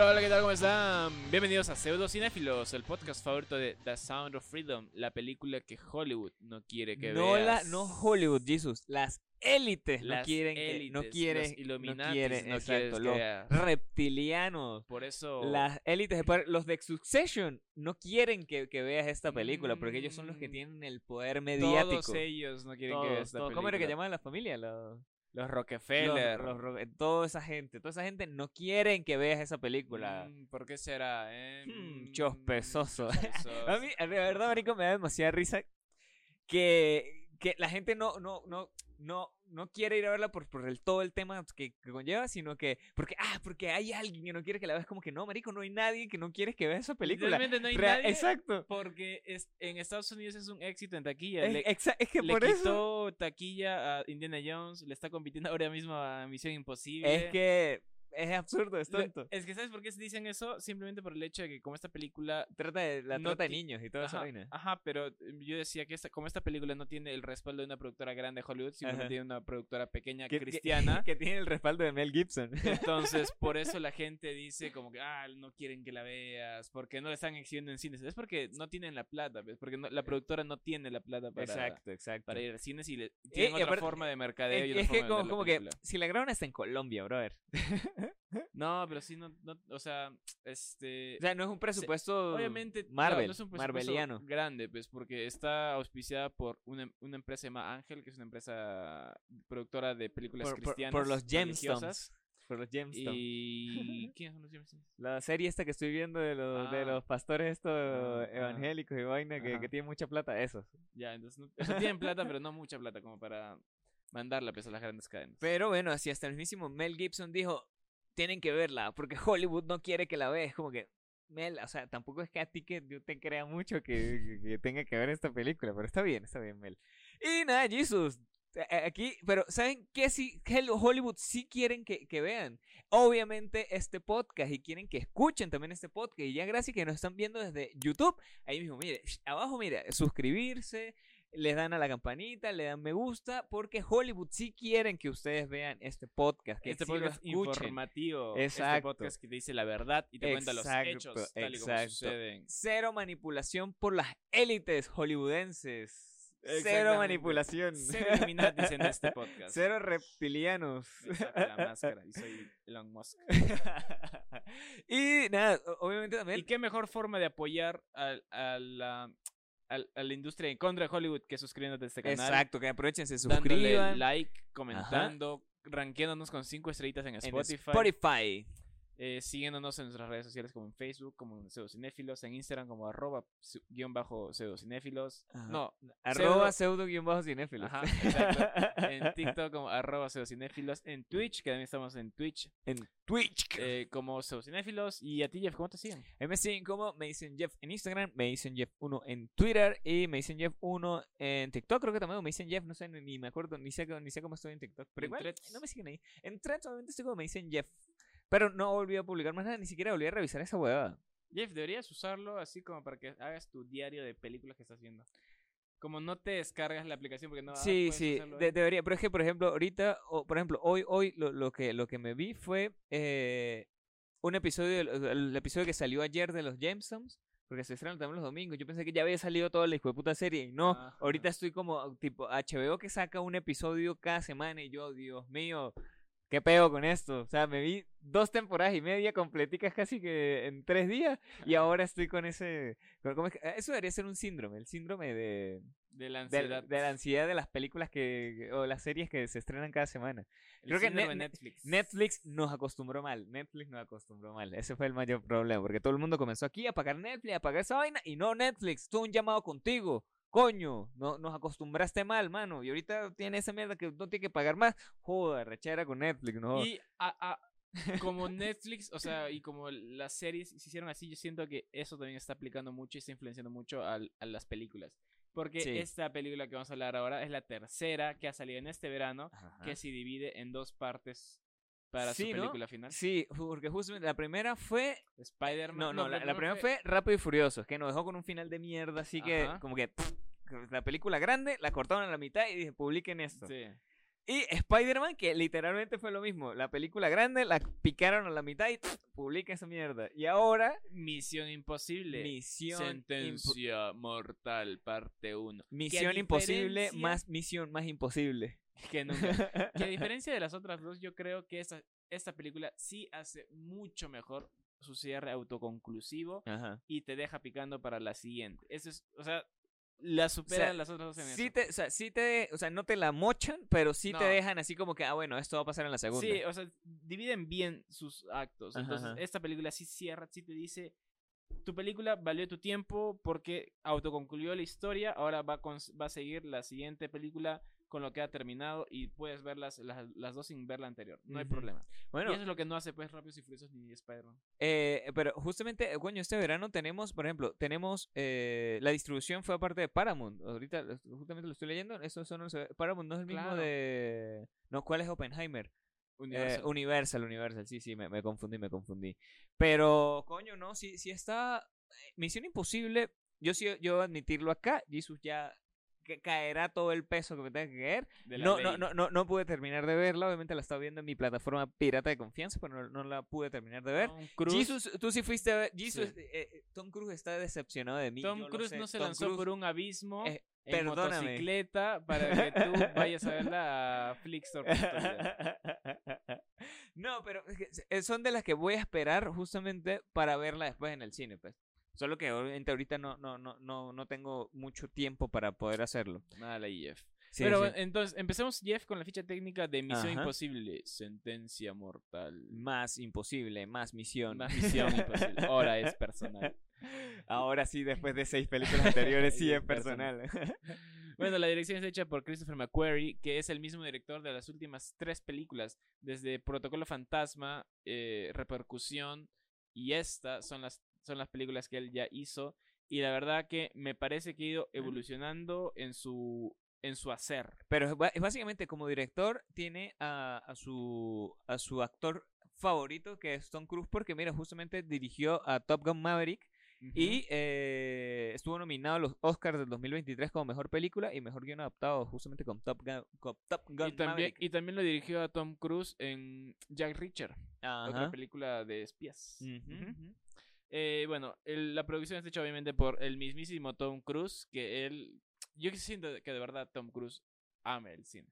Hola, hola, ¿qué tal? ¿Cómo están? Bienvenidos a Pseudo Cinéfilos, el podcast favorito de The Sound of Freedom, la película que Hollywood no quiere que no veas. la, no Hollywood, Jesus, las élites no Las quieren, que- élites, no los quieren, no Illuminatis quieren, no exacto, que los reptilianos, Por eso... las élites, los de Succession no quieren que, que veas esta película porque ellos son los que Mm, tienen el poder mediático. Todos ellos no quieren que Todos, veas esta todos. ¿Cómo era que película. llamaban la familia? Los, Los los- Rockefeller. los ro- toda esa gente, toda esa gente no quieren que veas esa película. Mm, ¿Por qué será? Eh? Hmm, Mm, chospezoso. chospezoso. A mí, de verdad, marico, me da demasiada risa que, que la gente no, no, no, no, no quiere ir a verla por, por el, todo el tema que, que conlleva, sino que, porque, ah, porque hay alguien que no quiere que la veas, como que no, marico, no hay nadie que no quiere que veas esa película. Literalmente no hay nadie Exacto. Porque es, en Estados Unidos es un éxito en taquilla. Es, Le- es que le por eso quitó taquilla a Indiana Jones, le está compitiendo ahora mismo a Misión Imposible. es que es absurdo, es tonto. Es que, ¿sabes por qué se dicen eso? Simplemente por el hecho de que como esta película... Trata de, la no trata de niños y toda esa Ajá, vaina. ajá, pero eh, yo decía que esta, como esta película no tiene el respaldo de una productora grande de Hollywood, simplemente Ajá. tiene una productora pequeña Que- que- cristiana. Que, tiene el respaldo de Mel Gibson. Entonces, por eso la gente dice como que, ah, no quieren que la veas, porque no la están exhibiendo en cines. Es porque no tienen la plata, ¿ves? porque no- la productora no tiene la plata para, exacto, exacto. para ir a cines y le, tienen otra aparte- forma de mercadeo y Es, otra es que forma de como, la como que si la graban está en Colombia, brother. No, pero sí, no, no, o sea, este... O sea, no es un presupuesto Obviamente, no, Marvel, no es un presupuesto marveliano. grande, pues, porque está auspiciada por una, una empresa llamada Ángel, que es una empresa productora de películas Por, por- cristianas. por los religiosas. gemstones. Por los gemstones. Y... ¿Quiénes son los gemstones? La serie esta que estoy viendo de los, de Ah. los pastores estos Ah, ah. evangélicos y vaina que, que tienen mucha plata, esos. Ya, entonces, no, o sea, tienen plata, pero no mucha plata como para mandarla pues, a las grandes cadenas. Pero bueno, así hasta el mismísimo Mel Gibson dijo, tienen que verla, porque Hollywood no quiere que la veas. Como que, Mel, o sea, tampoco es que a ti que yo te crea mucho que, que- tenga que ver esta película, pero está bien, está bien, Mel. Y nada, Jesus. a- a- Aquí, pero ¿saben qué sí? Que lo- Hollywood sí quieren que, que vean. Obviamente este podcast y quieren que escuchen también este podcast. Y ya gracias que nos están viendo desde YouTube. Ahí mismo, mire, abajo, mire, suscribirse, les dan a la campanita, le dan me gusta, porque Hollywood sí quieren que ustedes vean este podcast, que este sí podcast informativo, este Exacto. podcast que te dice la verdad y te cuenta los hechos tal y como suceden. Cero manipulación por las élites hollywoodenses. Cero manipulación. Cero Illuminatis en este podcast. Cero reptilianos. La máscara y soy Elon Musk. y nada, obviamente también. ¿Y qué mejor forma de apoyar al- a, la, al- a la industria en contra de Hollywood que suscribiéndote a este canal? Exacto, que aprovechen, se Dándole suscriban. like, comentando, rankeándonos con cinco estrellitas en en Spotify. Eh, siguiéndonos en nuestras redes sociales como en Facebook, como en Pseudocinéfilos, en Instagram como arroba guion bajo pseudocinéfilos. No, Arroba pseudo guion bajo cinéfilo. Ajá, exacto. en TikTok como arroba pseudocinéfilos, en Twitch, que también estamos en Twitch, En Twitch. eh, como pseudocinéfilos. Y a ti, Jeff, ¿cómo te siguen? Me siguen como me dicen Jeff en Instagram, me dicen Jeff 1 en Twitter y me dicen Jeff 1 en TikTok, creo que también me dicen Jeff, no sé, ni- me acuerdo, ni sé, ni sé cómo estoy en TikTok. Pero En igual, no me siguen ahí. En Threads obviamente estoy como me dicen Jeff. Pero no volví a publicar más nada, ni siquiera volví a revisar esa huevada. Jeff, deberías usarlo así como para que hagas tu diario de películas que estás viendo. Como no te descargas la aplicación porque no sí, puedes sí, hacerlo de- debería. Pero es que, por ejemplo, ahorita, o, por ejemplo, hoy, hoy lo, lo que, lo que me vi fue eh, un episodio, el, el episodio que salió ayer de los Gemstones. Porque se estrenan también los domingos. Yo pensé que ya había salido toda la hijo de puta serie. Y no, Ajá. ahorita estoy como tipo HBO que saca un episodio cada semana. Y yo, Dios mío, ¿qué pego con esto? O sea, me vi dos temporadas y media completicas casi que en tres días. Y ahora estoy con ese. con- ¿cómo es que- Eso debería ser un síndrome. El síndrome de de la de, ansiedad. de la ansiedad de las películas que o las series que se estrenan cada semana. El creo que de Netflix. Netflix nos acostumbró mal, Netflix nos acostumbró mal. Ese fue el mayor problema, porque todo el mundo comenzó aquí a pagar Netflix, a pagar esa vaina y no Netflix, tuvo un llamado contigo. Coño, no, nos acostumbraste mal, mano. Y ahorita tiene esa mierda que no tiene que pagar más. Joder, rechera con Netflix, no. Y a- a- como Netflix, o sea, y como las series se hicieron así, yo siento que eso también está aplicando mucho y está influenciando mucho al- a, las películas. Porque Sí. esta película que vamos a hablar ahora es la tercera que ha salido en este verano, Ajá. que se divide en dos partes para Sí, su ¿no? película final. Sí, porque justamente la primera fue Spider-Man. No, no, la, primera fue Rápido y Furioso, que nos dejó con un final de mierda, así que como que pff, la película grande la cortaron a la mitad y dije, publiquen esto. Sí. Y Spider-Man, que literalmente fue lo mismo. La película grande, la picaron a la mitad y publica esa mierda. Y ahora, Misión Imposible. Misión Impo- Sentencia Mortal, parte 1. Misión Imposible más Misión más Imposible. Que nunca. Que a diferencia de las otras dos, yo creo que esta, esta película sí hace mucho mejor su cierre autoconclusivo Ajá. y te deja picando para la siguiente. Eso es, o sea, la superan sea, las otras dos en Sí eso. te, o sea, sí te, o sea, no te la mochan, pero sí No. te dejan así como que, ah, bueno, esto va a pasar en la segunda. Sí, o sea, dividen bien sus actos. Ajá, Entonces, ajá. esta película sí cierra, sí te dice, tu película valió tu tiempo porque autoconcluyó la historia, ahora va a, va a seguir la siguiente película con lo que ha terminado y puedes ver las, las, las dos sin ver la anterior. No hay Ujú. problema. bueno, y eso es lo que no hace pues Rápidos y Furiosos ni Spider-Man. Eh, pero justamente, eh, coño, este verano tenemos, por ejemplo, tenemos eh, la distribución fue aparte de Paramount. Ahorita justamente lo estoy leyendo. Eso son los- Paramount no es el mismo Claro. de. No, ¿cuál es Oppenheimer? Universal. Eh, Universal, Universal. Sí, sí, me, me confundí, me confundí. Pero, coño, no, si, si está. eh, Misión Imposible, yo sí, yo admitirlo acá. Jesus ya caerá todo el peso que me tenga que caer. No, no, no, no, no pude terminar de verla. Obviamente la estaba viendo en mi plataforma pirata de confianza, pero no, no la pude terminar de ver. Jesus, tú sí fuiste a ver. Jesus, Sí. eh, eh, Tom Cruise está decepcionado de mí. Tom Cruise no se Tom lanzó por un abismo eh, en perdóname. motocicleta para que tú vayas a verla a Flickstore. no, pero eh, son de las que voy a esperar justamente para verla después en el cine, pues. Solo que ahorita no, no, no, no, no tengo mucho tiempo para poder hacerlo. Mala Jeff. Sí, Pero sí. bueno, entonces, empecemos, Jeff, con la ficha técnica de Misión Ajá. Imposible. Sentencia mortal. Más imposible, más misión. Más Misión Imposible. Ahora es personal. Ahora sí, después de seis películas anteriores, sí es personal. Bueno, la dirección es hecha por Christopher McQuarrie, que es el mismo director de las últimas tres películas, desde Protocolo Fantasma, eh, Repercusión y esta son las, son las películas que él ya hizo. Y la verdad que me parece que ha ido evolucionando en su, en su hacer. Pero es básicamente como director tiene a, a su a su actor favorito que es Tom Cruise porque mira justamente dirigió a Top Gun Maverick y eh, estuvo nominado a los Oscars del 2023 como mejor película y mejor guion adaptado justamente con Top Gun, con Top Gun y, también, Maverick. y también lo dirigió a Tom Cruise en Jack Reacher, otra Ajá. película de espías. Ujú, Ujú. Eh, bueno, el- la producción está hecha obviamente por el mismísimo Tom Cruise, que él, yo siento que de verdad Tom Cruise ama el cine.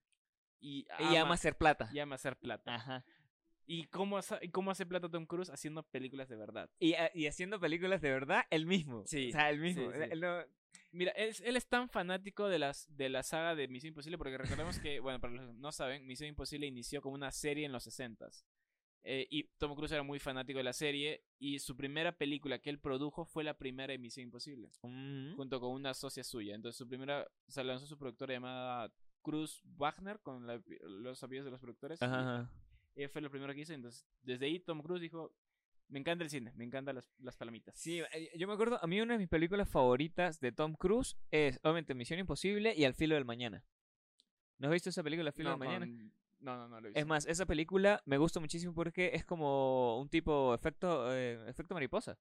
Y ama, Y ama hacer plata. y ama hacer plata. Ajá. ¿Y cómo, hace- cómo hace plata Tom Cruise? Haciendo películas de verdad. Y, a- y haciendo películas de verdad, el mismo. Sí, O sea, el mismo. sí, sí. Él no- Mira, es- él es tan fanático de, las, de la saga de Misión Imposible, porque recordemos que, bueno, para los que no saben, Misión Imposible inició como una serie en los 60s. Eh, y Tom Cruise era muy fanático de la serie, y su primera película que él produjo fue la primera de Misión Imposible. Mm. junto con una socia suya. Entonces su primera, se lanzó su productora llamada Cruz Wagner, con la- los apellidos de los productores. Ajá. Ella fue lo primero que hizo. Entonces, desde ahí Tom Cruise dijo, me encanta el cine, me encantan las, las palomitas. Sí, eh, yo me acuerdo, a mí una de mis películas favoritas de Tom Cruise es, obviamente, Misión Imposible y Al filo del mañana. ¿No has visto esa película, Al filo no, del mañana? No, no, no lo he visto. Es más, esa película me gusta muchísimo porque es como un tipo efecto, eh, efecto mariposa.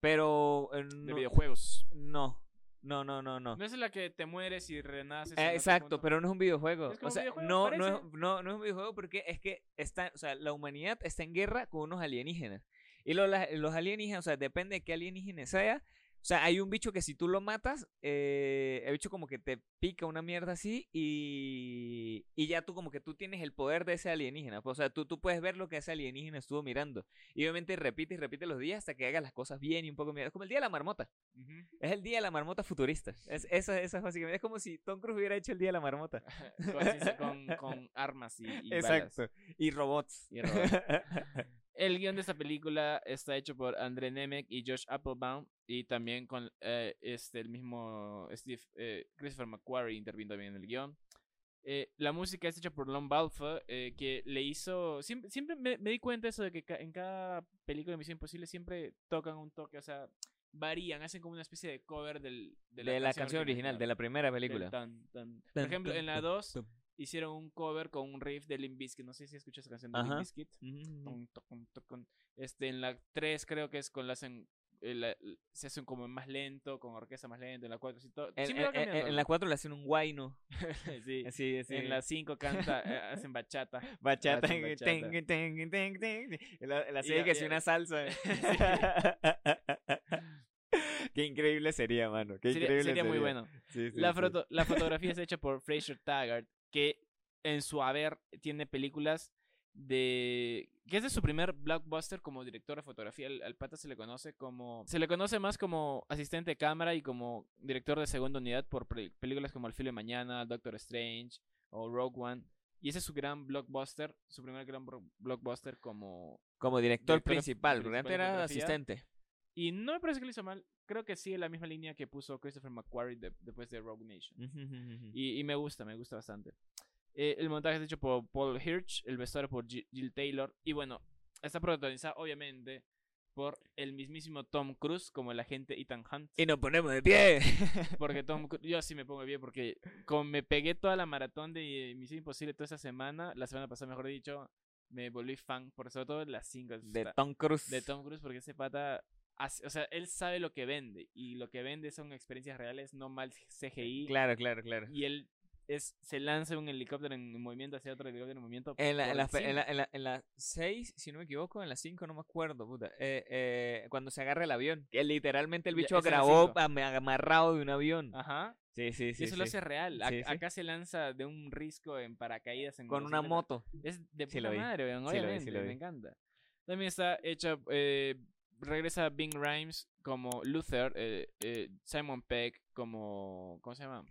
Pero eh, de no, videojuegos. no, no, no, no, no. No es la que te mueres y renaces. en Eh, exacto, pero no es un videojuego. Es o sea, videojuego, no, no, es, no, no es un videojuego porque es que está, o sea, la humanidad está en guerra con unos alienígenas. Y lo- la- los alienígenas, o sea, depende de qué alienígena sea. O sea, hay un bicho que si tú lo matas, eh, el bicho como que te pica una mierda así y, y ya tú como que tú tienes el poder de ese alienígena. pues, O sea, tú, tú puedes ver lo que ese alienígena estuvo mirando. Y obviamente repite y repite los días hasta que hagas las cosas bien y un poco mierda. Es como el día de la marmota. Es el día de la marmota futurista. Es, eso, eso es básicamente. Es como si Tom Cruise hubiera hecho el día de la marmota. con, con, armas y, y balas. Exacto. Y robots. Y robots. El guion de esta película está hecho por André Nemec y Josh Applebaum y también con eh, este, el mismo Steve eh, Christopher McQuarrie intervino también en el guion. Eh, la música es hecha por Lon Balfa, eh, que le hizo... Siempre, siempre me, me di cuenta eso de que ca- en cada película de Misión Imposible siempre tocan un toque, o sea, varían, hacen como una especie de cover del, de la, canción original, de la primera película. tan, tan. Por ejemplo, en la tan, 2 tan. Hicieron un cover con un riff de Limp Bizkit. No sé si escuchas esa canción de. Limp Bizkit. Tucum, tucum. Este, en la 3 creo que es con la hacen eh, la- se hace como más lento, con orquesta más lento, en la 4 sí, todo. En, la 4 le hacen un guayno. Sí. Así, así. En la 5 canta, eh, hacen bachata. Bachata. hacen ten, bachata. ten, ten, ten, ten. En la, la Y serie ya- que es una salsa. Qué increíble sería, mano. Qué Sería, increíble sería muy sería. bueno. Sí, sí, La, sí. foto- la fotografía es hecha por Fraser Taggart, que en su haber tiene películas de... que es de su primer blockbuster como director de fotografía. Al, al pata se le conoce como... Se le conoce más como asistente de cámara y como director de segunda unidad por pe- películas como El filo de mañana, Doctor Strange o Rogue One. Y ese es su gran blockbuster, su primer gran blockbuster como... Como director, Director principal, de era asistente. Y no me parece que lo hizo mal. Creo que sigue la misma línea que puso Christopher McQuarrie de- después de Rogue Nation. Y, y me gusta, me gusta bastante. Eh, el montaje es hecho por Paul Hirsch, el vestuario por Jill Taylor. Y bueno, está protagonizada obviamente por el mismísimo Tom Cruise como el agente Ethan Hunt. Y nos ponemos de pie. Porque Tom Cru- yo sí me pongo bien porque como me pegué toda la maratón de Misión Imposible toda esa semana, la semana pasada mejor dicho, me volví fan, por sobre todo las cinco De Tom Cruise. de Tom Cruise porque ese pata, o sea, él sabe lo que vende y lo que vende son experiencias reales, no mal CGI. Claro, claro, claro. Y él es, se lanza un helicóptero en movimiento hacia otro helicóptero en movimiento. En la, por en, la, en, la, en, la, 6, si no me equivoco, en la 5, no me acuerdo, puta. Eh, eh, cuando se agarra el avión. Que literalmente el Ya, bicho la grabó amarrado de un avión. Ajá. Sí, sí, sí. y eso lo hace real. Ac- Sí, sí. Acá se lanza de un risco en paracaídas. En Con una moto. Es de puta madre, Sí lo vi, obviamente, lo vi. me encanta. También está hecha, eh, regresa Bing Rhymes como Luther, eh, eh, Simon Peck como, ¿cómo se llama?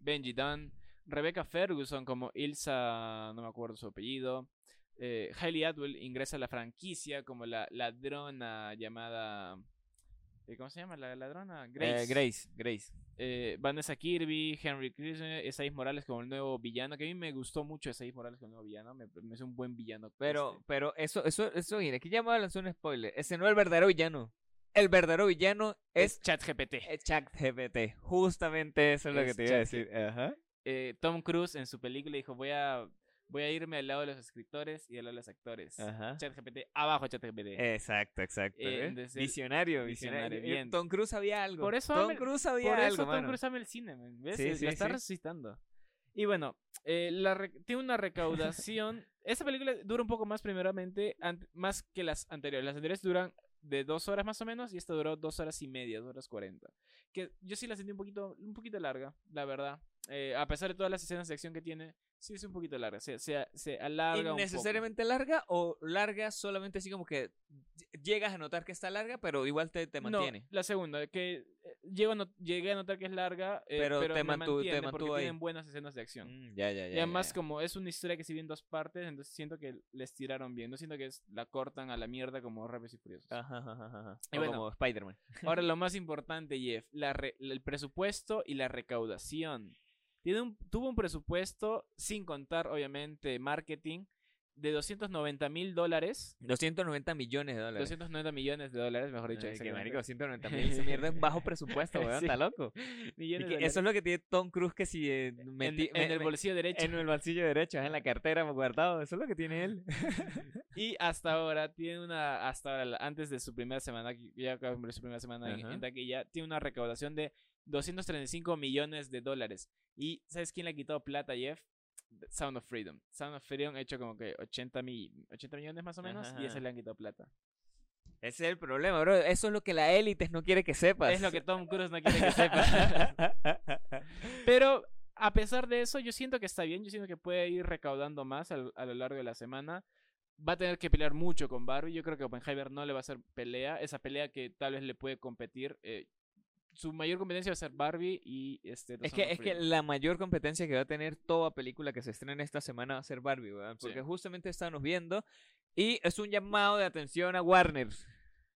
Benji Dunn, Rebecca Ferguson como Ilsa, no me acuerdo su apellido. Eh, Hailey Atwell ingresa a la franquicia como la ladrona llamada... eh, ¿Cómo se llama la ladrona? Grace. Grace, Grace. Eh, Vanessa Kirby, Henry Kirchner, Esaiz Morales como el nuevo villano, que a mí me gustó mucho Esaiz Morales como el nuevo villano, me, me hace un buen villano. Pero, este. pero eso, eso, eso, mira, aquí ya me a lanzar un spoiler. Ese no es el verdadero villano. El verdadero villano es es, ChatGPT. es ChatGPT. Justamente eso es lo que te iba a decir. Ajá. Eh, Tom Cruise en su película dijo, voy a, voy a irme al lado de los escritores y al lado de los actores. Ajá. ChatGPT, abajo ChatGPT. Exacto, exacto. Eh, ¿eh? entonces Visionario, visionario, visionario. bien. Eh, Tom Cruise sabía algo. Por eso Tom Cruise sabía Por algo, eso Tom. Cruise ama el cine, ¿ves? Sí, Eh, sí, la está sí. resucitando. Y bueno, eh, la tiene una recaudación. Esta película dura un poco más, primeramente, más que las anteriores. Las anteriores duran de dos horas más o menos y esta duró dos horas y media, dos horas cuarenta. Que yo sí la sentí un poquito, un poquito larga, la verdad. Eh, a pesar de todas las escenas de acción que tiene, sí es un poquito larga. Se, se, se alarga un poco. ¿Innecesariamente larga o larga solamente así como que llegas a notar que está larga, pero igual te, te mantiene? No, la segunda, que eh, llego a not- llegué a notar que es larga, eh, Pero pero, te me mantuvo- te mantiene mantuvo porque ahí. tienen buenas escenas de acción. Mm, ya, ya, ya. Y además, ya. como es una historia que se vive en dos partes, entonces siento que les tiraron bien. No siento que es, la cortan a la mierda como Rápidos y Furiosos. Ajá, ajá, ajá, ajá. Y O bueno. como Spider-Man. Ahora, lo más importante, Jeff, la re- el presupuesto y la recaudación. Tiene un, tuvo un presupuesto, sin contar, obviamente, marketing, de 290 mil dólares. 290 millones de dólares. 290 millones de dólares, mejor dicho. Ay, que marico, 290 mil. Esa mierda es bajo presupuesto, weón. Sí. Está loco. Millones de eso es lo que tiene Tom Cruise que si eh, en, meti- en el me- bolsillo derecho. en el bolsillo derecho, en la cartera guardado. Eso es lo que tiene él. Y hasta ahora tiene una, hasta ahora, antes de su primera semana, ya cumplir su primera semana en, Ajá. en taquilla, tiene una recaudación de 235 millones de dólares. ¿Y sabes quién le ha quitado plata, Jeff? Sound of Freedom. Sound of Freedom ha hecho como que 80, mi- 80 millones más o menos y Ajá. ese le han quitado plata. Ese es el problema, bro. Eso es lo que la élite no quiere que sepas. Es lo que Tom Cruise no quiere que sepa. Pero a pesar de eso, yo siento que está bien. Yo siento que puede ir recaudando más al- a, lo largo de la semana. Va a tener que pelear mucho con Barbie. Yo creo que Oppenheimer no le va a hacer pelea. Esa pelea que tal vez le puede competir. eh, su mayor competencia va a ser Barbie y este. Es que, es que la mayor competencia que va a tener toda película que se estrene esta semana va a ser Barbie. Sí. Porque justamente estábamos viendo. Y es un llamado de atención a Warner.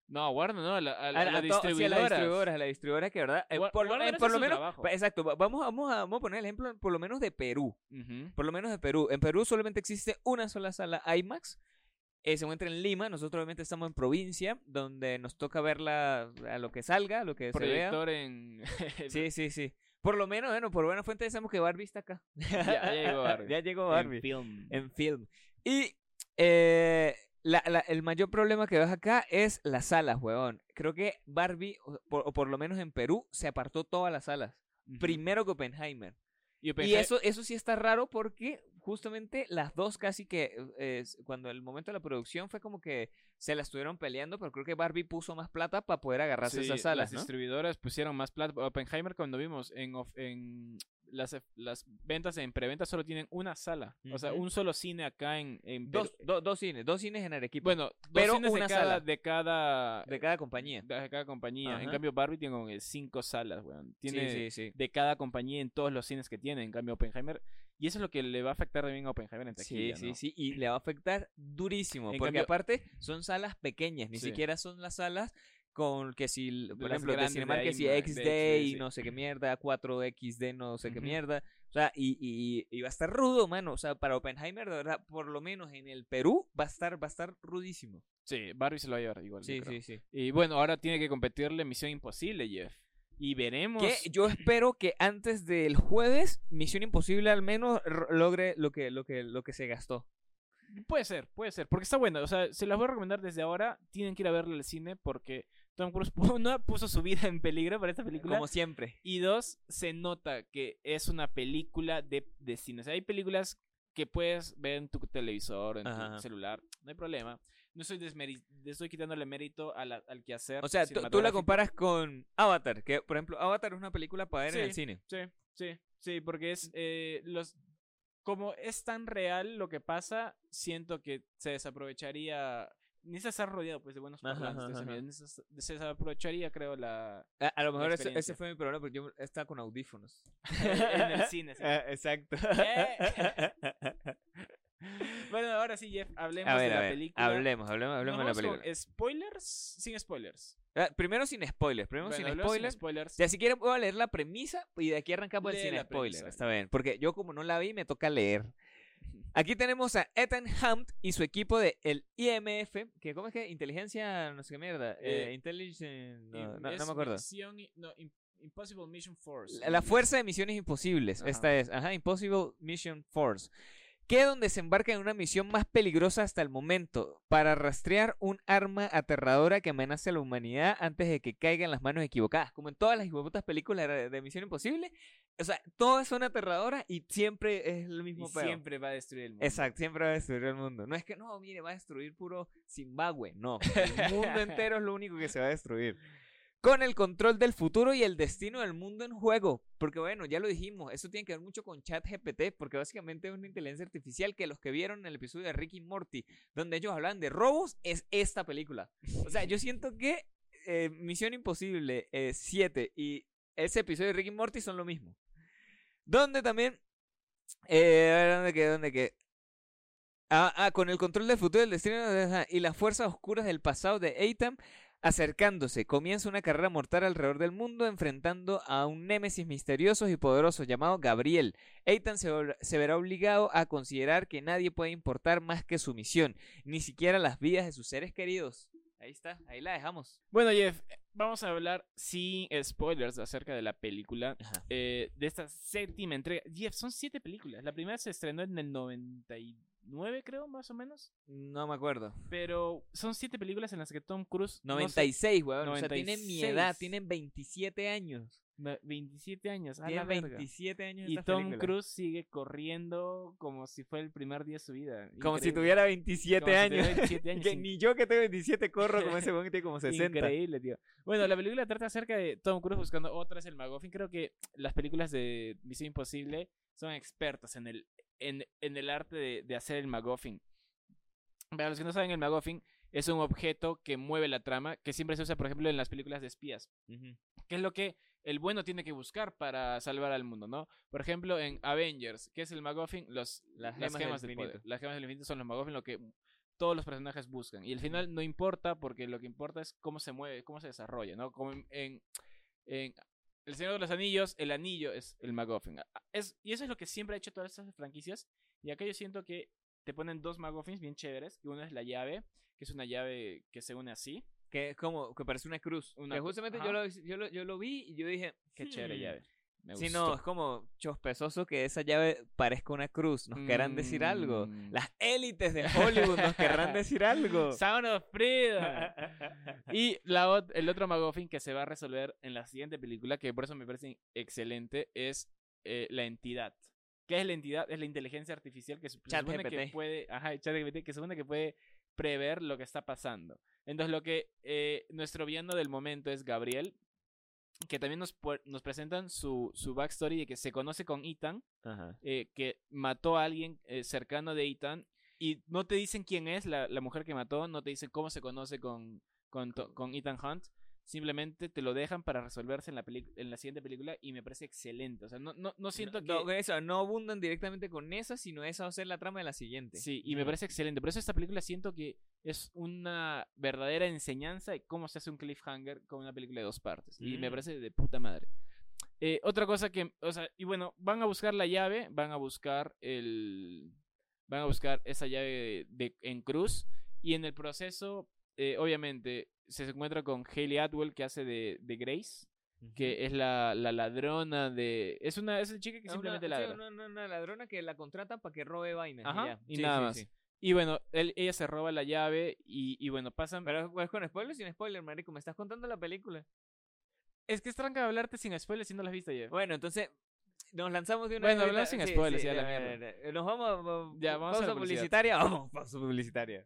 No, Warner, no, a la, a, A, la- a la to- sí, la distribuidora. distribuidora, a la distribuidora que, ¿verdad? Eh, Wa- por, eh, por lo su menos. trabajo. pa- Exacto, va- vamos, vamos, a, vamos a poner el ejemplo, por lo menos de Perú. Por lo menos de Perú. En Perú solamente existe una sola sala IMAX. Eh, se encuentra en Lima. Nosotros obviamente estamos en provincia, donde nos toca verla a lo que salga, a lo que se vea. En. Sí, sí, sí. Por lo menos, bueno, por buena fuente sabemos que Barbie está acá. Ya- llegó Barbie. ya llegó en Barbie. film. En film. Y eh, la- la- el mayor problema que ves acá es las salas, huevón. Creo que Barbie, o por, o por lo menos en Perú, se apartó todas las salas. Primero que Oppenheimer. Y, Y eso, eso sí está raro porque justamente las dos casi que, eh, cuando el momento de la producción fue como que se la estuvieron peleando, pero creo que Barbie puso más plata para poder agarrarse Sí, esas salas, las ¿no? distribuidoras pusieron más plata. Oppenheimer, cuando vimos en, of- en las, e, las ventas en preventa, solo tienen una sala. O sea, un solo cine acá en, en Dos, do- dos cines, dos cines en Arequipa. Bueno, dos pero cines una de, cada, sala. de cada de cada compañía. de cada compañía. En cambio, Barbie tiene como cinco salas, weón. Tiene sí, sí. de cada compañía en todos los cines que tiene. En cambio, Oppenheimer. Y eso es lo que le va a afectar también a Oppenheimer en Sí, taquilla, sí, ¿no? sí, y le va a afectar durísimo, En porque cambio- aparte son salas pequeñas, ni Sí. siquiera son las salas con que si, por Las ejemplo, de Cinemark que si XD y sí. no sé qué mierda, 4XD no sé qué mierda, o sea, y, y, y va a estar rudo, mano, o sea, para Oppenheimer, de verdad, por lo menos en el Perú, va a estar, va a estar rudísimo. Sí, Barbie se lo va a llevar igual. Sí, sí, sí. Y bueno, ahora tiene que competirle Misión Imposible, Jeff. Y veremos. Que yo espero que antes del jueves, Misión Imposible al menos logre lo que, lo que, lo que se gastó. Puede ser, puede ser. Porque está bueno. O sea, se las voy a recomendar desde ahora. Tienen que ir a verle al cine porque Tom Cruise uno, puso su vida en peligro para esta película. Como siempre. Y dos, se nota que es una película de, de cine. O sea, hay películas que puedes ver en tu televisor, en Ajá. tu celular. No hay problema. No estoy, estoy quitándole mérito a la- al quehacer. O sea, tú- la comparas con Avatar, que por ejemplo, Avatar es una película para ver en el cine. Sí, sí, sí, porque es eh, los como es tan real lo que pasa, siento que se desaprovecharía. Necesitas estar rodeado pues de buenos parlantes. Se desaprovecharía, creo, la A, a lo mejor ese, fue mi problema porque yo estaba con audífonos. en el cine. sí. Ah, exacto. Bueno, ahora sí, Jeff, hablemos a ver, de a la ver, película. hablemos, hablemos, hablemos de la ¿Nos vamos película. ¿Spoilers? Sin spoilers. Ah, primero sin spoilers, primero Bueno, sin spoilers. spoilers. Ya si quieren puedo leer la premisa y de aquí arrancamos el Lee sin la spoilers. premisa. Está bien, porque yo como no la vi me toca leer. Aquí tenemos a Ethan Hunt y su equipo de el IMF, que ¿cómo es que? Inteligencia, no sé qué mierda. Eh, Eh, Intelligence, no, no- no me acuerdo. Misión no, Im- Impossible Mission Force. La, la Fuerza de Misiones Imposibles. Ajá. Esta es, ajá, Impossible Mission Force. Que donde se embarca en una misión más peligrosa hasta el momento, para rastrear un arma aterradora que amenace a la humanidad antes de que caiga en las manos equivocadas. Como en todas las hijueputas películas de, de Misión Imposible. O sea, todas son aterradoras y siempre es el Y mismo peor. siempre va a destruir el mundo. Exacto, siempre va a destruir el mundo. No es que, no, mire, va a destruir puro Zimbabue. No, el mundo entero es lo único que se va a destruir. Con el control del futuro y el destino del mundo en juego. Porque bueno, ya lo dijimos, eso tiene que ver mucho con ChatGPT, porque básicamente es una inteligencia artificial que los que vieron el episodio de Ricky Morty, donde ellos hablan de robos, es esta película. O sea, yo siento que eh, Misión Imposible 7 y ese episodio de Ricky Morty son lo mismo. Donde también... Eh, a ver, ¿dónde quedé? ¿Dónde quedé? Ah, ah, con el control del futuro del destino y las fuerzas oscuras del pasado de Aitam acercándose, comienza una carrera mortal alrededor del mundo enfrentando a un némesis misterioso y poderoso llamado Gabriel. Aitan se, verá obligado a considerar que nadie puede importar más que su misión, ni siquiera las vidas de sus seres queridos. Ahí está, ahí la dejamos. Bueno, Jeff, eh, vamos a hablar sin spoilers acerca de la película. eh, de esta séptima entrega. Jeff, son siete películas. La primera se estrenó en el 99, creo, más o menos. No me acuerdo. Pero son siete películas en las que Tom Cruise. no sé, 96, weón. O sea, tienen mi 96. edad, tienen 27 años. no, 27 años. A la verga. 27 años. Y Tom película. Cruise sigue corriendo como si fuera el primer día de su vida. Como si tuviera 27 Como si años. tuviera 27 años, que ni yo que tengo 27 corro como ese weón que tiene como 60. Increíble, tío. Bueno, la película trata acerca de Tom Cruise buscando otra vez el McGuffin. Creo que las películas de Misión Imposible son expertas en el, en, en el arte de, de hacer el McGuffin. Para los que no saben, el McGuffin es un objeto que mueve la trama, que siempre se usa, por ejemplo, en las películas de espías. Ujú. que es lo que el bueno tiene que buscar para salvar al mundo, ¿no? Por ejemplo, en Avengers, ¿qué es el MacGuffin? Los, Las las, gemas gemas, del poder. infinito. Las gemas del infinito son los MacGuffin, lo que todos los personajes buscan. Y al final no importa, porque lo que importa es cómo se mueve, cómo se desarrolla, ¿no? Como en, en, en El Señor de los Anillos, el anillo es el MacGuffin. A- Es, y eso es lo que siempre ha hecho todas estas franquicias. Y acá yo siento que te ponen dos MacGuffins bien chéveres. Y uno es la llave, que es una llave que se une así. Que es como, que parece una cruz. Una que justamente yo lo, yo, lo, yo lo vi y yo dije, Qué chévere "Hmm, llave. Me Sí, gustó. no, es como chospesoso que esa llave parezca una cruz. ¿Nos querrán decir algo? Mm. Las élites de Hollywood nos querrán decir algo. Sound of Freedom. Y la, el otro McGuffin que se va a resolver en la siguiente película, que por eso me parece excelente, es eh, la entidad. ¿Qué es la entidad? Es la inteligencia artificial que se supone que puede, ajá, ChatGPT, que supone que puede prever lo que está pasando. Entonces lo que eh, nuestro villano del momento es Gabriel, que también nos, nos presentan su, su backstory de que se conoce con Ethan, Ajá. eh, que mató a alguien eh, cercano de Ethan y no te dicen quién es la, la mujer que mató, no te dicen cómo se conoce con, con, con Ethan Hunt, simplemente te lo dejan para resolverse en la, en la siguiente película y me parece excelente. O sea, no, no, no siento que... No, eso, no abundan directamente con esa, sino esa va a ser la trama de la siguiente. Sí, y me parece excelente. Por eso esta película siento que es una verdadera enseñanza de cómo se hace un cliffhanger con una película de dos partes. Y me Mm. parece de puta madre. Eh, otra cosa que, o sea, y bueno, van a buscar la llave, van a buscar el, van a buscar esa llave de, de- en cruz y en el proceso, eh, obviamente, se encuentra con Hayley Atwell que hace de, de Grace, que es la, la ladrona de, es una, es una chica que Ah, simplemente una, sí, ladra. una, una- una ladrona que la contratan para que robe vainas. Ajá, ya. y Sí, nada sí, más. sí. Y bueno, él, ella se roba la llave y, y bueno, pasan... Pero es con spoiler sin spoiler, marico. Me estás contando la película. Es que es tranca de hablarte sin spoilers si no la has visto ya. Bueno, entonces nos lanzamos de una Bueno, hablamos sin spoilers, ya, la ya, mierda. ya. Nos vamos, vamos Ya, vamos a pausa publicidad. publicitaria. Vamos, pausa publicitaria.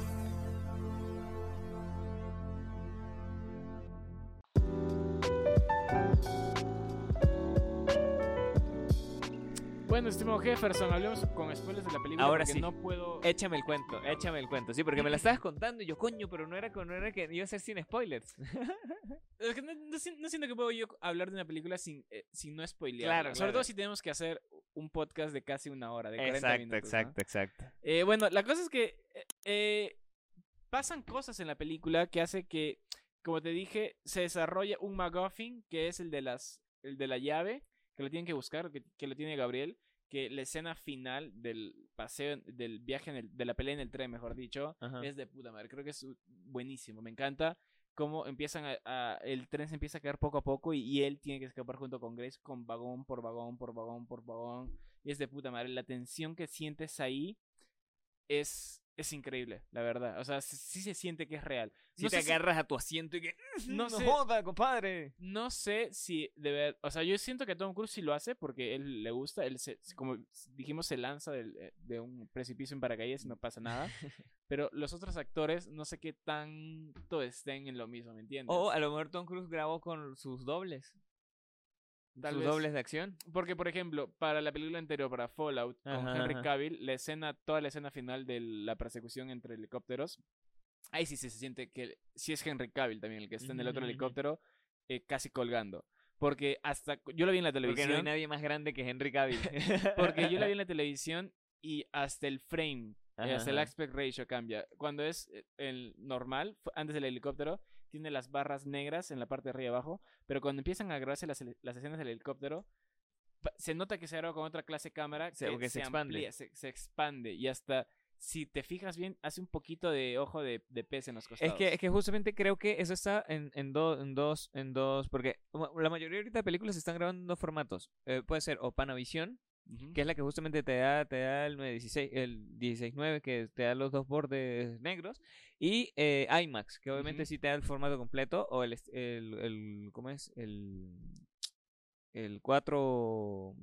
Bueno, estimado Jefferson, hablemos con spoilers de la película Ahora porque sí. no puedo... Échame el cuento, échame el cuento. Sí, porque me la estabas contando y yo, coño, pero no era, no era que iba a ser sin spoilers. Es que no, no si- no siento que puedo yo hablar de una película sin, eh, sin no spoilear. Claro, Sobre todo si tenemos que hacer un podcast de casi una hora, de 40 minutos. ¿no? exacto. Eh, bueno, la cosa es que eh, pasan cosas en la película que hace que, como te dije, se desarrolla un MacGuffin que es el de las, el de la llave, que lo tienen que buscar, que, que lo tiene Gabriel, que la escena final del paseo, del viaje, en el- de la pelea en el tren, mejor dicho, Ajá. es de puta madre. Creo que es buenísimo. Me encanta cómo empiezan a, a- el tren se empieza a caer poco a poco y, y él tiene que escapar junto con Grace con vagón por vagón por vagón por vagón. Y es de puta madre. La tensión que sientes ahí es, es increíble, la verdad. O sea, sí, se siente que es real. Si no, te si, agarras a tu asiento y que... No No, sé. joda, compadre. no sé si de ver, o sea, yo siento que Tom Cruise sí lo hace porque él le gusta, él se, como dijimos se lanza del- eh, de un precipicio en paracaídas y no pasa nada. pero los otros actores no sé qué tanto estén en lo mismo, ¿me entiendes? O a lo mejor Tom Cruise grabó con sus dobles. Tal sus vez. dobles de acción. Porque, por ejemplo, para la película anterior, para Fallout, con Ajá, Henry ajá. Cavill, la escena, toda la escena final de la persecución entre helicópteros, ahí sí se siente que sí es Henry Cavill también el que está en el otro helicóptero, eh, casi colgando. Porque hasta, yo lo vi en la Porque televisión, no hay nadie más grande que Henry Cavill. porque yo la vi en la televisión y hasta el frame, Ajá, hasta el aspect ratio cambia. Cuando es eh, el normal, antes del helicóptero, tiene las barras negras en la parte de arriba y abajo, pero cuando empiezan a grabarse las, las escenas del helicóptero, se nota que se graba con otra clase de cámara Se- que se expande. amplía, se, se expande y hasta si te fijas bien hace un poquito de ojo de, de pez en los Es costados. que, es que justamente creo que eso está en, en, do- en dos, en dos, porque la mayoría ahorita de películas se están grabando en dos formatos. Eh, puede ser o Panavision, Que es la que justamente te da, te da el 916, el 16.9, que te da los dos bordes negros, y eh, IMAX, que obviamente Ujú. sí te da el formato completo, o el, el, el ¿cómo es? El, el 4,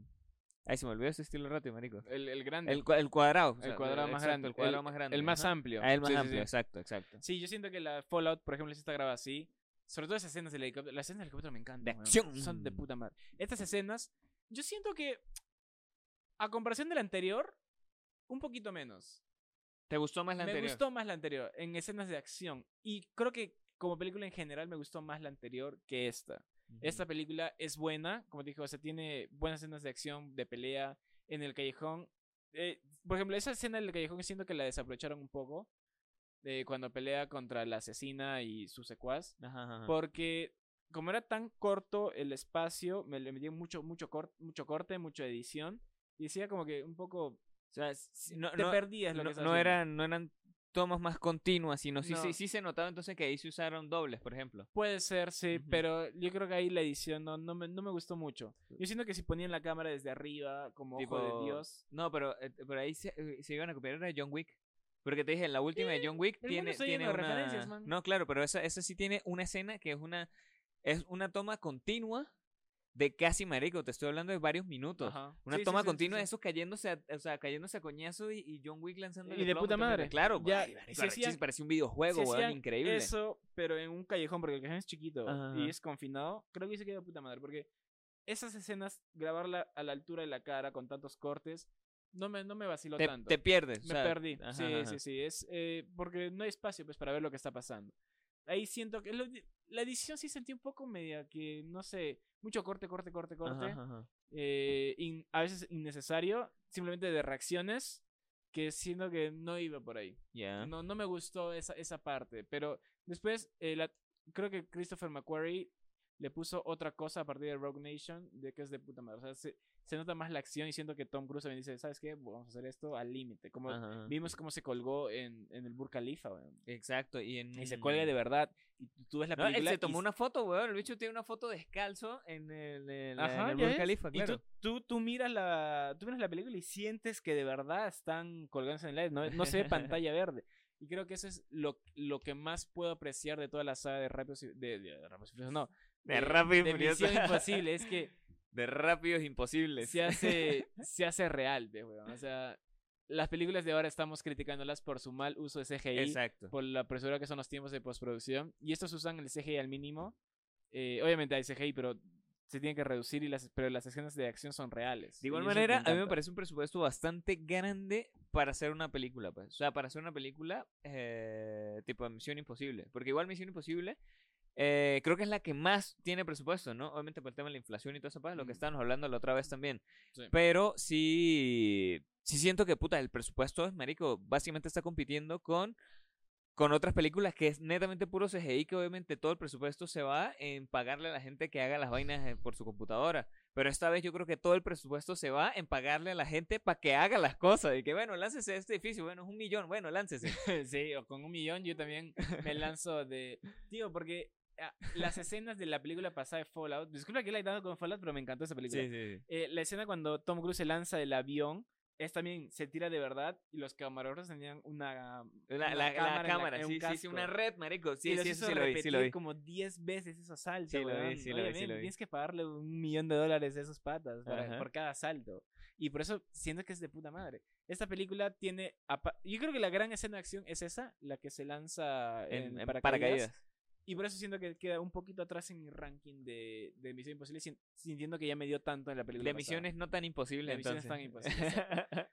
Ay, se me olvidó ese estilo rápido, marico. El, el grande. El, el cuadrado. o El cuadrado más exacto, grande. El cuadrado más grande. El más ajá. amplio. Ah, el más Sí, sí, amplio, sí. exacto, exacto. Sí, yo siento que la Fallout, por ejemplo, sí está grabada así. Sobre todo esas escenas del helicóptero. Las escenas del helicóptero me encantan. De acción. Son de puta madre. Estas escenas, yo siento que, a comparación de la anterior, un poquito menos. ¿Te gustó más la me anterior? gustó más la anterior, en escenas de acción. Y creo que como película en general me gustó más la anterior que esta. Esta película es buena, como te dije, o sea, tiene buenas escenas de acción, de pelea en el callejón. Eh, por ejemplo, esa escena del callejón siento que la desaprovecharon un poco. eh, cuando pelea contra la asesina y su secuaz. Ajá. Porque como era tan corto el espacio, me le metí mucho, mucho, cor- mucho corte, mucha edición. Y decía como que un poco... O sea, si- no, te no- perdías lo no, que eran, no eran tomas más continuas, sino sí, sí, sí se notaba entonces que ahí se usaron dobles, por ejemplo. Puede ser, sí, pero yo creo que ahí la edición no, no, me, no me gustó mucho. Yo siento que si ponían la cámara desde arriba, como ojo Tipo, de Dios... No, pero, eh, pero ahí se, eh, se iban a copiar de John Wick. Porque te dije, la última de John Wick tiene, tiene una... referencias, man. No, claro, pero esa, esa sí tiene una escena que es una es una toma continua de casi marico. Te estoy hablando de varios minutos. Ajá. Una Sí, toma sí, continua sí. de esos cayéndose a, o sea, cayéndose a coñazo y, y John Wick lanzando Y de puta madre. Claro, Ya, se hacían- arrechísimo, parecía un videojuego, weón, increíble. Eso, pero en un callejón, porque el callejón es chiquito Ajá. y es confinado, creo que se queda de puta madre, porque esas escenas, grabarla a la altura de la cara con tantos cortes, no me, no me vaciló te, tanto. te pierdes. me o sea, perdí. ajá, sí, sí, sí. Es, eh, porque no hay espacio pues, para ver lo que está pasando. Ahí siento que lo- la edición sí sentí un poco media que, no sé, mucho corte, corte, corte, corte. Ajá, ajá. eh, in- a veces innecesario, simplemente de reacciones, que siento que no iba por ahí. Ya. No, no me gustó esa, esa parte. Pero después, eh, la- creo que Christopher McQuarrie le puso otra cosa a partir de Rogue Nation, de que es de puta madre. O sea, se, se nota más la acción y siento que Tom Cruise también dice, ¿sabes qué? Vamos a hacer esto al límite. Como Ajá. vimos cómo se colgó en, en el Burj Khalifa, weón. Exacto. Y, en, Y se cuelga de verdad. Y tú- ves la No, él película se y tomó s- una foto, weón. El bicho tiene una foto descalzo en el, en Ajá, el ya Burj. Khalifa, Y claro. tú, tú, tú miras la, tú miras la película y sientes que de verdad están colgándose en el aire. No, no se ve pantalla verde. Y creo que eso es lo, lo que más puedo apreciar de toda la saga de Rápidos y... De, de Rápidos y Furiosos, no. De Rápido de. Misión Imposible. Es que De rápidos imposibles. se hace, se hace real, ve, weón. O sea, las películas de ahora estamos criticándolas por su mal uso de CGI. Exacto. por la apresura que son los tiempos de postproducción. Y estos usan el CGI al mínimo. Eh, obviamente hay CGI, pero se tiene que reducir, y las, pero las escenas de acción son reales. De igual manera, a mí me parece un presupuesto bastante grande para hacer una película, pues. O sea, para hacer una película eh, tipo de Misión Imposible. Porque igual Misión Imposible eh, creo que es la que más tiene presupuesto, ¿no? Obviamente por el tema de la inflación y todo eso, pues, lo que estábamos hablando la otra vez también. Sí. Pero sí, sí siento que, puta, el presupuesto es, marico, básicamente está compitiendo con con otras películas que es netamente puro CGI, que obviamente todo el presupuesto se va en pagarle a la gente que haga las vainas eh, por su computadora. Pero esta vez yo creo que todo el presupuesto se va en pagarle a la gente para que haga las cosas. Y que bueno, láncese este edificio, bueno, es un millón, bueno, láncese. sí, o con un millón yo también me lanzo de... Tío, porque las escenas de la película pasada de Fallout... Disculpa que la he dado con Fallout, pero me encantó esa película. sí. Eh, la escena cuando Tom Cruise se lanza del avión es también, se tira de verdad y los camarógrafos tenían una, La, una la- la cámara, en cámara, en un sí, sí, sí, una red, marico. Sí, y sí, eso sí lo vi, sí lo vi. como 10 veces esos saltos. Sí lo vi, sí lo Oye, vi, sí men, lo vi. Tienes que pagarle un millón de dólares a esos patas para- por cada salto. Y por eso siento que es de puta madre. Esta película tiene. Yo creo que la gran escena de acción es esa, la que se lanza en, En, en paracaídas. paracaídas. Y por eso siento que queda un poquito atrás en mi ranking de, de Misión Imposible, sin- sintiendo que ya me dio tanto en la película. De pasada. misiones no tan imposibles, De misiones entonces. tan imposibles,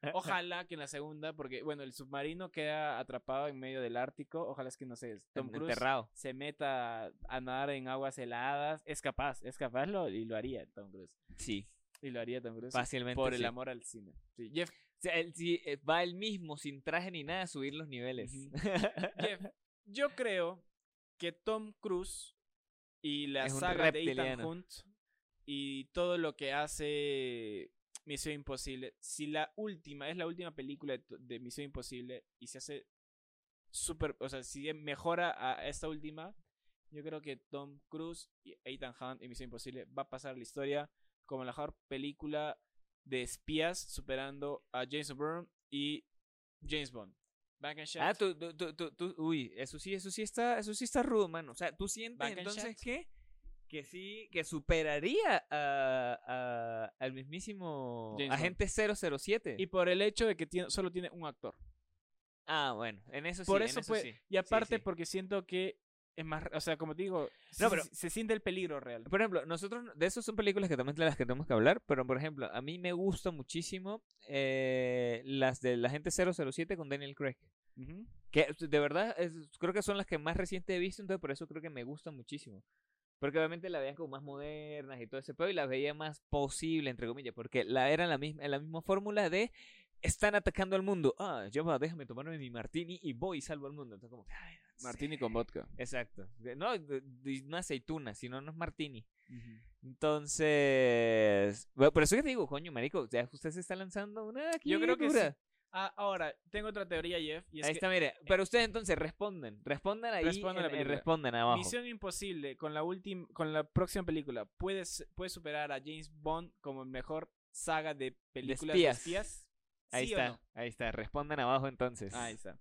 Ojalá que en la segunda, porque bueno, el submarino queda atrapado en medio del Ártico. Ojalá es que no sé, Tom Cruise Enterrado. se meta a nadar en aguas heladas. Es capaz, es capaz lo, y lo haría Tom Cruise. Sí, Y lo haría Tom Cruise fácilmente. por el amor al cine. Sí, Jeff, O sea, él sí, eh, va él mismo, sin traje ni nada, a subir los niveles. Jeff, yo creo que Tom Cruise y la Es saga de Ethan. Hunt y todo lo que hace Misión Imposible, si la última, es la última película de, Misión Imposible y se hace súper, o sea, si mejora a esta última, yo creo que Tom Cruise y Ethan Hunt y Misión Imposible va a pasar a la historia como la mejor película de espías superando a James Bourne y James Bond. Back and Ah, tú, tú, tú, tú, tú- uy, eso sí, eso sí está, eso sí está rudo, mano. O sea, tú sientes Back entonces que que sí, que superaría a, a- al mismísimo James agente 007. Y por el hecho de que tiene, solo tiene un actor. ah, bueno, en eso sí. Por en eso puede- sí. Y aparte sí. porque siento que es más, o sea, como te digo, No, se- pero- se, siente el peligro real. Por ejemplo, nosotros, de esas son películas que también de las que tenemos que hablar, pero por ejemplo, a mí me gusta muchísimo eh, las de la gente 007 con Daniel Craig. Ujú. Que de verdad es- creo que son las que más reciente he visto, entonces por eso creo que me gustan muchísimo. Porque obviamente la veían como más modernas y todo ese pedo y las veía más posible, entre comillas, porque la, era la misma, la misma fórmula de están atacando al mundo. Ah, yo va, déjame tomarme mi martini y voy y salvo al mundo. Entonces como, que, ay, Martini con vodka. Exacto. De- No, de- de- no aceituna, sino no es martini. Entonces, bueno, por eso que te digo, coño, marico, ya usted se está lanzando una aquí Yo creo que sí. Ah, ahora, tengo otra teoría, Jeff. Y es Ahí que está, mire. Pero ustedes entonces responden, respondan ahí, Respondan en- respondan abajo. Misión Imposible con la última, con la próxima película, ¿puedes, puede superar a James Bond como el mejor saga de películas de espías. espías? Ahí ¿Sí o está, no? ahí está, respondan abajo entonces. Ahí está.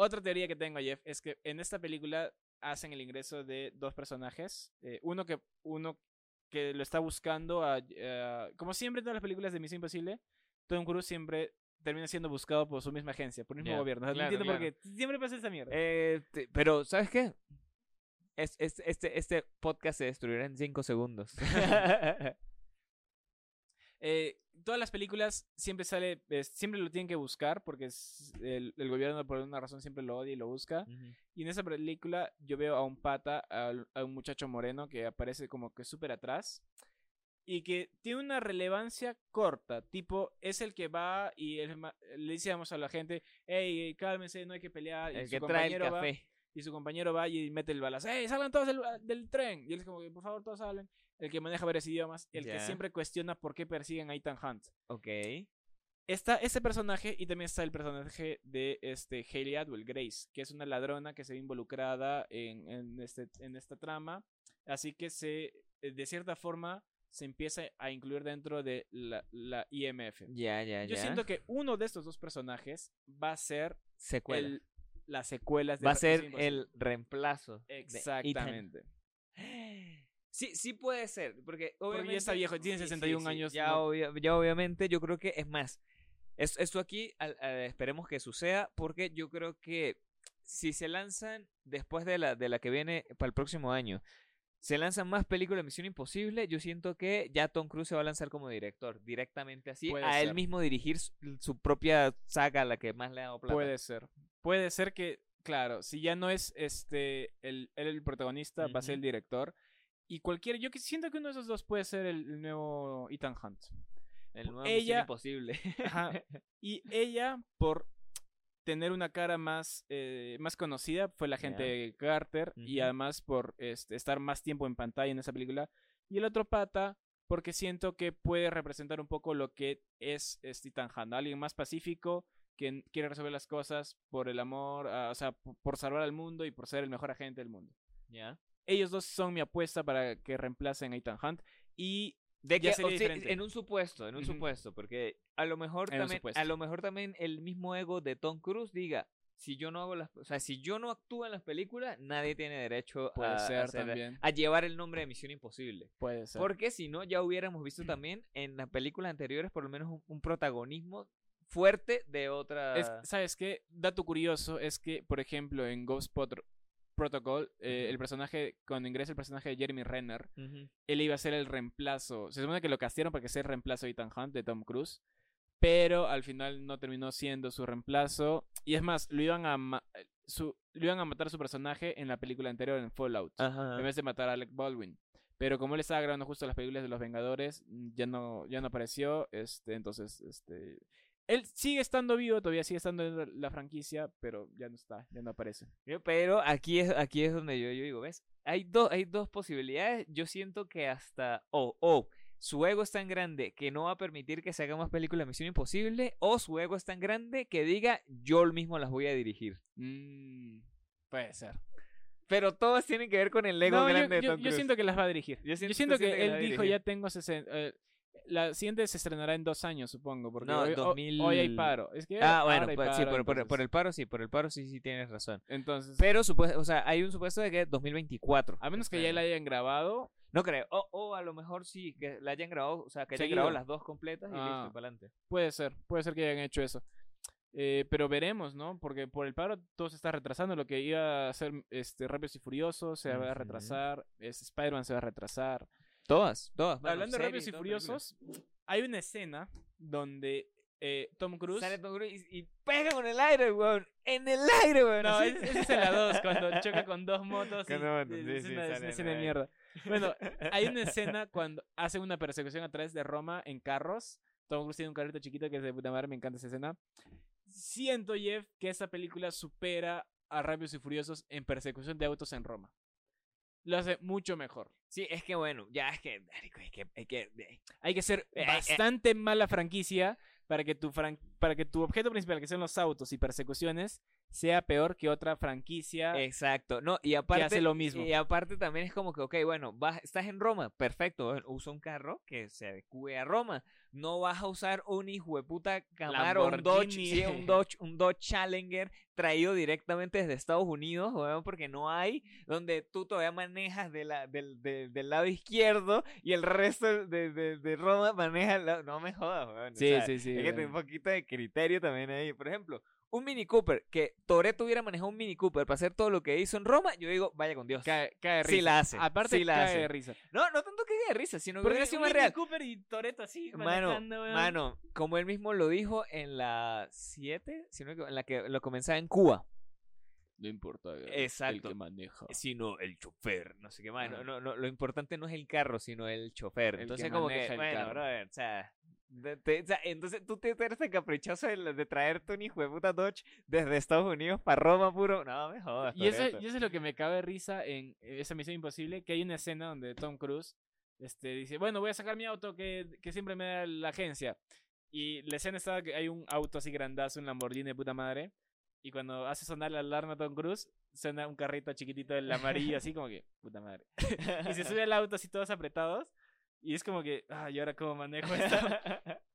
Otra teoría que tengo, Jeff, es que en esta película hacen el ingreso de dos personajes. eh, uno que uno que lo está buscando, a, a- como siempre en todas las películas de Misión Imposible, Tom Cruise siempre termina siendo buscado por su misma agencia, por el mismo Ya, gobierno. O sea, claro, no entiendo claro. por qué. Siempre pasa esa mierda. Eh, te- pero, ¿sabes qué? Es, es- este, este podcast se destruirá en 5 segundos. Eh, todas las películas siempre sale, eh, siempre lo tienen que buscar porque es- el, el gobierno por una razón siempre lo odia y lo busca. Ujú. Y en esa película yo veo a un pata, al- a, un muchacho moreno que aparece como que súper atrás y que tiene una relevancia corta, tipo es el que va y ma- le dice vamos, a la gente, hey, cálmense, no hay que pelear. Y El su que trae el compañero va- café. Y su compañero va y mete el balazo. ¡Ey, salgan todos del, del tren! Y él es como que, por favor, todos salen. El que maneja varios idiomas. El que siempre cuestiona por qué persiguen a Ethan Hunt. Ok. Está ese personaje y también está el personaje de este Hayley Atwell, Grace, que es una ladrona que se ve involucrada en, en, este, en esta trama. Así que se, eh, de cierta forma se empieza a incluir dentro de la, la IMF. Ya, ya, Yo siento que uno de estos dos personajes va a ser Secuela. el, las secuelas de Va a ser el reemplazo. Exactamente. Sí, sí puede ser, porque obviamente... ya está viejo, tiene 61 años, Ya, no- obvia- ya obviamente yo creo que es más. es- esto aquí al- al- esperemos que suceda porque yo creo que si se lanzan después de la, de la que viene para el próximo año, se lanzan más películas de Misión Imposible, yo siento que ya Tom Cruise se va a lanzar como director, directamente así, Puede a él mismo dirigir su, su propia saga, la que más le ha dado plata. Puede ser. Puede ser que, claro, si ya no es este el, él el protagonista, va a ser el director. Y cualquier, yo que siento que uno de esos dos puede ser el, el nuevo Ethan Hunt. El nuevo Ella- Misión Imposible. Ajá. Y ella, por tener una cara más, eh, más conocida, fue la gente de Carter. Y además por este, estar más tiempo en pantalla en esa película. Y el otro pata, porque siento que puede representar un poco lo que es este Ethan Hunt. Alguien más pacífico, que quiere resolver las cosas por el amor, ah, o sea, por salvar al mundo y por ser el mejor agente del mundo. ¿Ya? Ellos dos son mi apuesta para que reemplacen a Ethan Hunt. Y De que, o sea, en un supuesto, en un supuesto, porque a lo mejor En también, a lo mejor también el mismo ego de Tom Cruise diga, si yo no hago las, o sea, si yo no actúo en las películas, nadie tiene derecho puede a, ser hacer- también. a llevar el nombre de Misión Imposible. Puede ser. Porque si no, ya hubiéramos visto también en las películas anteriores por lo menos un, un protagonismo fuerte de otra. Es- ¿Sabes qué? Dato curioso es que, por ejemplo, en Ghost Pot- Protocol, eh, el personaje, cuando ingresa el personaje de Jeremy Renner, él iba a ser el reemplazo. Se supone que lo castearon para que sea el reemplazo de Ethan Hunt, de Tom Cruise. Pero al final no terminó siendo su reemplazo. Y es más, lo iban a, su, lo iban a matar su personaje en la película anterior, en Fallout. Ajá. En vez de matar a Alec Baldwin. Pero como él estaba grabando justo las películas de los Vengadores, ya no, ya no apareció. Este, entonces, este. Él sigue estando vivo, todavía sigue estando en la franquicia, pero ya no está, ya no aparece. Yo- Pero aquí es, aquí es donde yo, yo digo, ¿ves? Hay, dos hay dos posibilidades. Yo siento que hasta. O, o su ego es tan grande que no va a permitir que se haga más películas de Misión Imposible. O su ego es tan grande que diga, yo mismo las voy a dirigir. Mm, puede ser. Pero todos tienen que ver con el ego No, yo, grande de yo- Tom yo Cruise. siento que las va a dirigir. Yo Yo siento- que él dijo, ya tengo 60. eh, la siguiente se estrenará en dos años, supongo. Porque No, hoy, ho- 2000 hoy hay paro. Es que Ah, bueno, pues, sí, por, por- por entonces- el paro sí, por el paro sí, sí tienes razón. Entonces, Pero, o sea, hay un supuesto de que 2024. a menos que ya la hayan grabado. No creo. O, o a lo mejor sí, que la hayan grabado, o sea, que hayan grabado las dos completas y Ah. listo, para adelante. Puede ser, puede ser que hayan hecho eso. Eh, pero veremos, ¿no? Porque por el paro todo se está retrasando. Lo que iba a ser este, Rápidos y Furiosos se va a retrasar. es- Spider-Man se va a retrasar. Todas, todas. bueno, Hablando de series Rápidos y películas. Furiosos, hay una escena donde eh, Tom Cruise. Sale Tom Cruise y, y pega con el aire, weón. En el aire, weón. No, así. es- esa es en la 2, cuando choca con dos motos. y- dos motos, es- sí, es sí, una, una escena de mierda. Bueno, hay una escena cuando hacen una persecución a través de Roma en carros. Tom Cruise tiene un carrito chiquito que es de puta madre, me encanta esa escena. Siento, Jeff, que esta película supera a Rápidos y Furiosos en persecución de autos en Roma. Lo hace mucho mejor. Sí, es que bueno, ya es que, es que, es que, eh, Hay que ser Eh, eh, eh. bastante mala franquicia para que, tu fran- para que tu objeto principal, que son los autos y persecuciones, sea peor que otra franquicia exacto. No, y que aparte, hace lo mismo. y aparte también es como que, ok, bueno, vas, estás en Roma, perfecto, weón, usa un carro que se adecue a Roma. No vas a usar un hijo de puta Camaro, un Dodge, sí, un Dodge, un Dodge Challenger traído directamente desde Estados Unidos, weón, porque no hay, donde tú todavía manejas de la, del, del- del lado izquierdo y el resto de, de, de Roma maneja lado, no me jodas, weón. o Sí, sea, sí, sí. Hay que un poquito de criterio también ahí. Por ejemplo, un Mini Cooper, que Toreto hubiera manejado un Mini Cooper para hacer todo lo que hizo en Roma, yo digo, vaya con Dios. Cae, cae de Sí risa. la hace, Aparte, sí la cae hace. de risa. No, no tanto que de risa, sino que Porque hubiera es sido un más Mini real. Cooper y Toretto así, Mano, mano, como él mismo lo dijo en la 7, sino que en la que lo comenzaba en Cuba. No importa el- Exacto. el que maneja. Sino el chofer, no sé qué más. No, no, no, lo importante no es el carro, sino el chofer. El que entonces, como que, bueno, carro. brother, o sea, de- te- o sea, entonces tú te eres tan caprichoso de, de traerte un hijo de puta Dodge desde Estados Unidos para Roma puro. No, me jodas. Y eso, Toretto. y eso es lo que me cabe risa en esa misión imposible, que hay una escena donde Tom Cruise este, dice, bueno, voy a sacar mi auto que, que siempre me da la agencia. Y la escena está que hay un auto así grandazo, un Lamborghini de puta madre. Y cuando hace sonar la alarma Tom Cruise, suena un carrito chiquitito del amarillo, así como que, puta madre. Y se sube al auto así todos apretados. Y es como que, ah, ¿y ahora cómo manejo esto?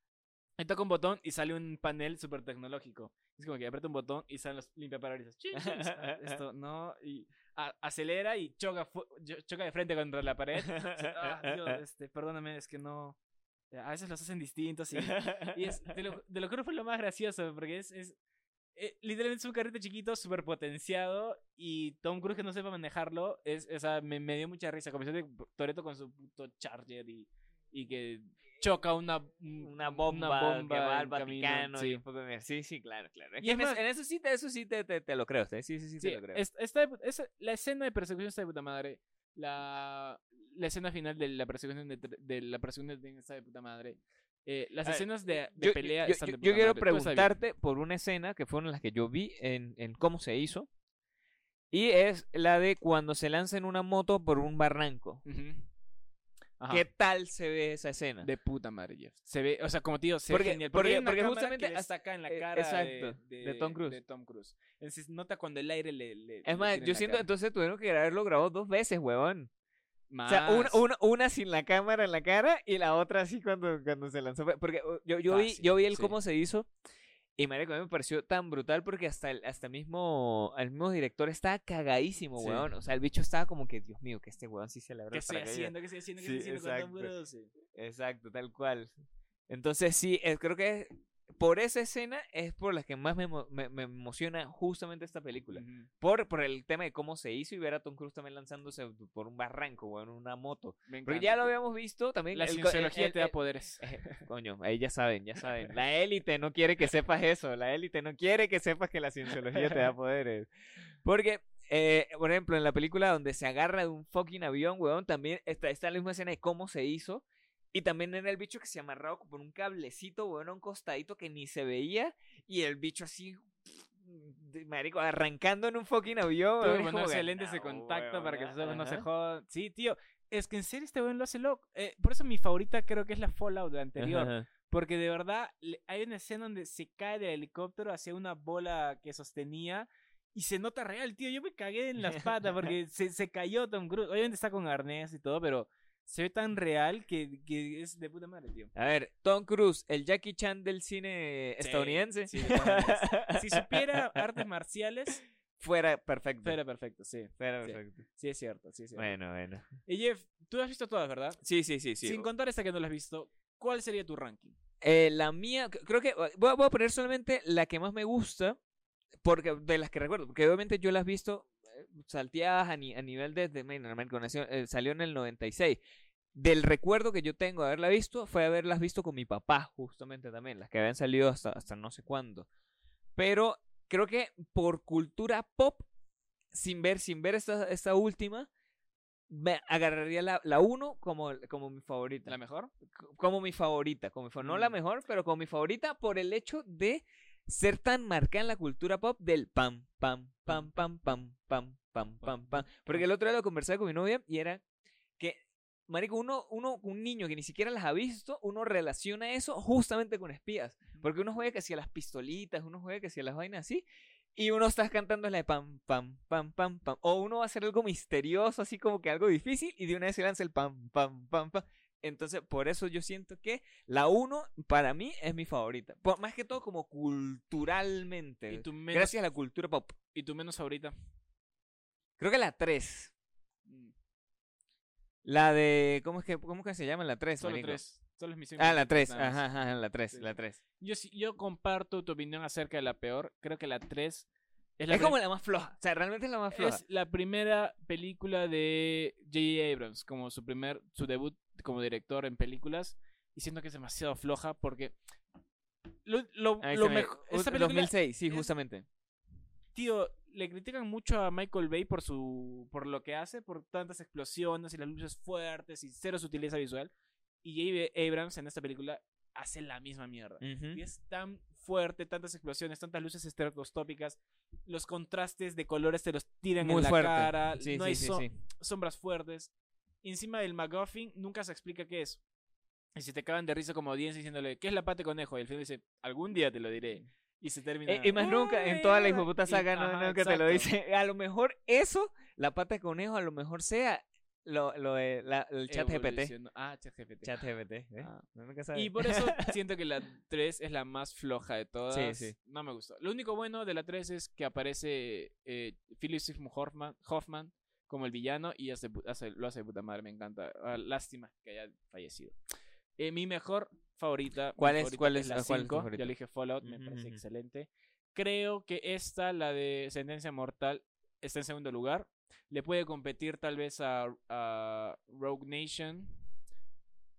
Y toca un botón y sale un panel súper tecnológico. Es como que aprieta un botón y salen los limpiaparabrisas. Ah, Esto, no. Y a- acelera y choca, choca de frente contra la pared. Ah, Dios, este, perdóname, es que no. A veces los hacen distintos y, y es, te lo, te lo fue lo más gracioso porque es, es eh, literalmente es un carrito chiquito súper potenciado y Tom Cruise que no sepa manejarlo es, o sea, me, me dio mucha risa como de Toreto con su puto Charger y, y que choca una, una bomba, que va al Vaticano y sí. de- Sí, sí, claro, claro. Es Y es en, eso, más- en eso sí, te, eso sí te, te, te lo creo. Sí, sí, sí, sí, Sí, te lo creo. la escena de persecución está de puta madre. La, la escena final de la persecución de, de la persecución de está de puta madre. Eh, las ver, escenas de, de yo, pelea yo- están yo- de yo quiero madre, preguntarte por una escena que fueron las que yo vi en, en cómo se hizo. Y es la de cuando se lanza en una moto por un barranco. Ujú. Ajá. ¿Qué tal se ve esa escena? De puta madre, Jeff. Se ve, o sea, como te digo, se Porque- ve genial. porque- porque cámara justamente que le hasta- saca en la eh, cara exacto, de, de Tom Cruise. de Tom Cruise. Entonces nota cuando el aire le. le- le Es más, en yo siento entonces tuvieron que haberlo grabado dos veces, huevón. Más. O sea, una, sin la cámara en la cara y la otra así cuando, cuando se lanzó. Porque uh, yo, yo, vi, yo vi el sí. cómo se hizo y marico, a mí me pareció tan brutal porque hasta el, hasta mismo, el mismo director estaba cagadísimo, Sí. weón. O sea, el bicho estaba como que, Dios mío, que este weón sí se le abre ¿Qué estoy paracaídas". haciendo? ¿Qué estoy haciendo? ¿Qué Sí, estoy haciendo con exacto. Cruise? Sí. Exacto, tal cual. Entonces sí, creo que por esa escena es por la que más me, me, me emociona justamente esta película. Ujú. Por, por el tema de cómo se hizo y ver a Tom Cruise también lanzándose por un barranco, weón, en una moto. Porque ya lo habíamos visto también. La cienciología te da poderes. eh, Coño, ahí ya saben, ya saben. La élite no quiere que sepas eso. La élite no quiere que sepas que la cienciología te da poderes. Porque, eh, por ejemplo, en la película donde se agarra de un fucking avión, weón, también está, está la misma escena de cómo se hizo. Y también era el bicho que se amarraba por un cablecito, a un costadito que ni se veía. Y el bicho así, de- marico, arrancando en un fucking avión. Tuvo weón, que es como ponerse que, lentes de "No, contacto weón, para que sus no se ajá". jodan. Sí, tío. Es que en serio este weón lo hace loco. Eh, por eso mi favorita creo que es la Fallout de anterior. Ajá. Porque de verdad hay una escena donde se cae del helicóptero hacia una bola que sostenía y se nota real, tío. Yo me cagué en las patas porque se, se cayó Tom Cruise. Obviamente está con arnés y todo, pero se ve tan real que, que es de puta madre, tío. A ver, Tom Cruise, el Jackie Chan del cine Sí, estadounidense. sí. Si supiera artes marciales, fuera perfecto. Era perfecto, sí. Fuera sí. perfecto. Sí, es cierto, sí, es cierto. Bueno, bueno. Y Jeff, tú has visto todas, ¿verdad? Sí, sí, sí, sí. Sin contar esta que no la has visto, ¿cuál sería tu ranking? Eh, la mía, creo que voy a, voy a poner solamente la que más me gusta, porque de las que recuerdo, porque obviamente yo las he visto eh, salteadas a, ni- a nivel de, de Nación, eh, salió en el 96. Del recuerdo que yo tengo de haberla visto fue haberlas visto con mi papá, justamente también, las que habían salido hasta, hasta no sé cuándo. Pero creo que por cultura pop, sin ver, sin ver esta, esta última, me agarraría la, la uno como, como mi favorita ¿La mejor? como mi favorita, como mi fa- no la Mm. mejor, pero como mi favorita por el hecho de ser tan marcada en la cultura pop del pam, pam, pam, pam, pam, pam, pam, pam, pam. Porque el otro día lo conversaba con mi novia y era que, marico, uno, uno, un niño que ni siquiera las ha visto, uno relaciona eso justamente con espías. Porque uno juega que si a las pistolitas, uno juega que si a las vainas así. Y uno está cantando la de pam, pam, pam, pam, pam. O uno va a hacer algo misterioso, así como que algo difícil, y de una vez se lanza el pam, pam, pam, pam. Entonces, por eso yo siento que la 1 para mí es mi favorita. Por- más que todo como culturalmente. ¿Y tu menos, Gracias a la cultura pop. ¿y tu menos favorita? Creo que la 3. Mm, La de. ¿Cómo es que, cómo que se llama la 3? Solo tres. Solo es Ah, la imposible, 3. nada más. Ajá, ajá, la 3. Sí, La sí. 3. Yo, sí- yo comparto tu opinión acerca de la peor. Creo que la 3 es Es, la, como prim- la más floja. O sea, realmente es la más floja. es la primera película de J.J. Abrams, como su primer, su debut como director en películas. Y siento que es demasiado floja porque lo, lo, Ahí lo mejor. Esta película, 2006, sí, es- justamente. tío, le critican mucho a Michael Bay por su por lo que hace, por tantas explosiones y las luces fuertes y cero sutileza visual. Y J.J. Abrams en esta película hace la misma mierda. Y es tan fuerte, tantas explosiones, tantas luces estereoscópicas, los contrastes de colores te los tiran Muy en la fuerte. cara, Sí, no sí, hay sí, so- sí. sombras fuertes. Y encima del McGuffin nunca se explica qué es. Y si te acaban de risa como audiencia diciéndole, ¿qué es la pata de conejo? Y el film dice, algún día te lo diré. Y se termina. Eh, y más nunca, en toda la "Uy, hijueputa y- saga, no, ajá, nunca te lo dice. A lo mejor eso, la pata de conejo, a lo mejor sea lo, lo de la, el chat GPT. Ah, chat GPT. Chat GPT, ¿eh? Ah. No, nunca. Y por eso siento que la 3 es la más floja de todas. sí. No me gustó. Lo único bueno de la 3 es que aparece eh, Philip Seymour Hoffman, Hoffman como el villano y hace, lo hace de puta madre, me encanta. Ah, lástima que haya fallecido. Eh, mi mejor favorita. ¿Cuál es- favorita cuál es- la ah, cuál es tu 5. favorita? Yo dije Fallout, me parece excelente. Creo que esta, la de Sentencia Mortal, está en segundo lugar. Le puede competir tal vez a, a Rogue Nation.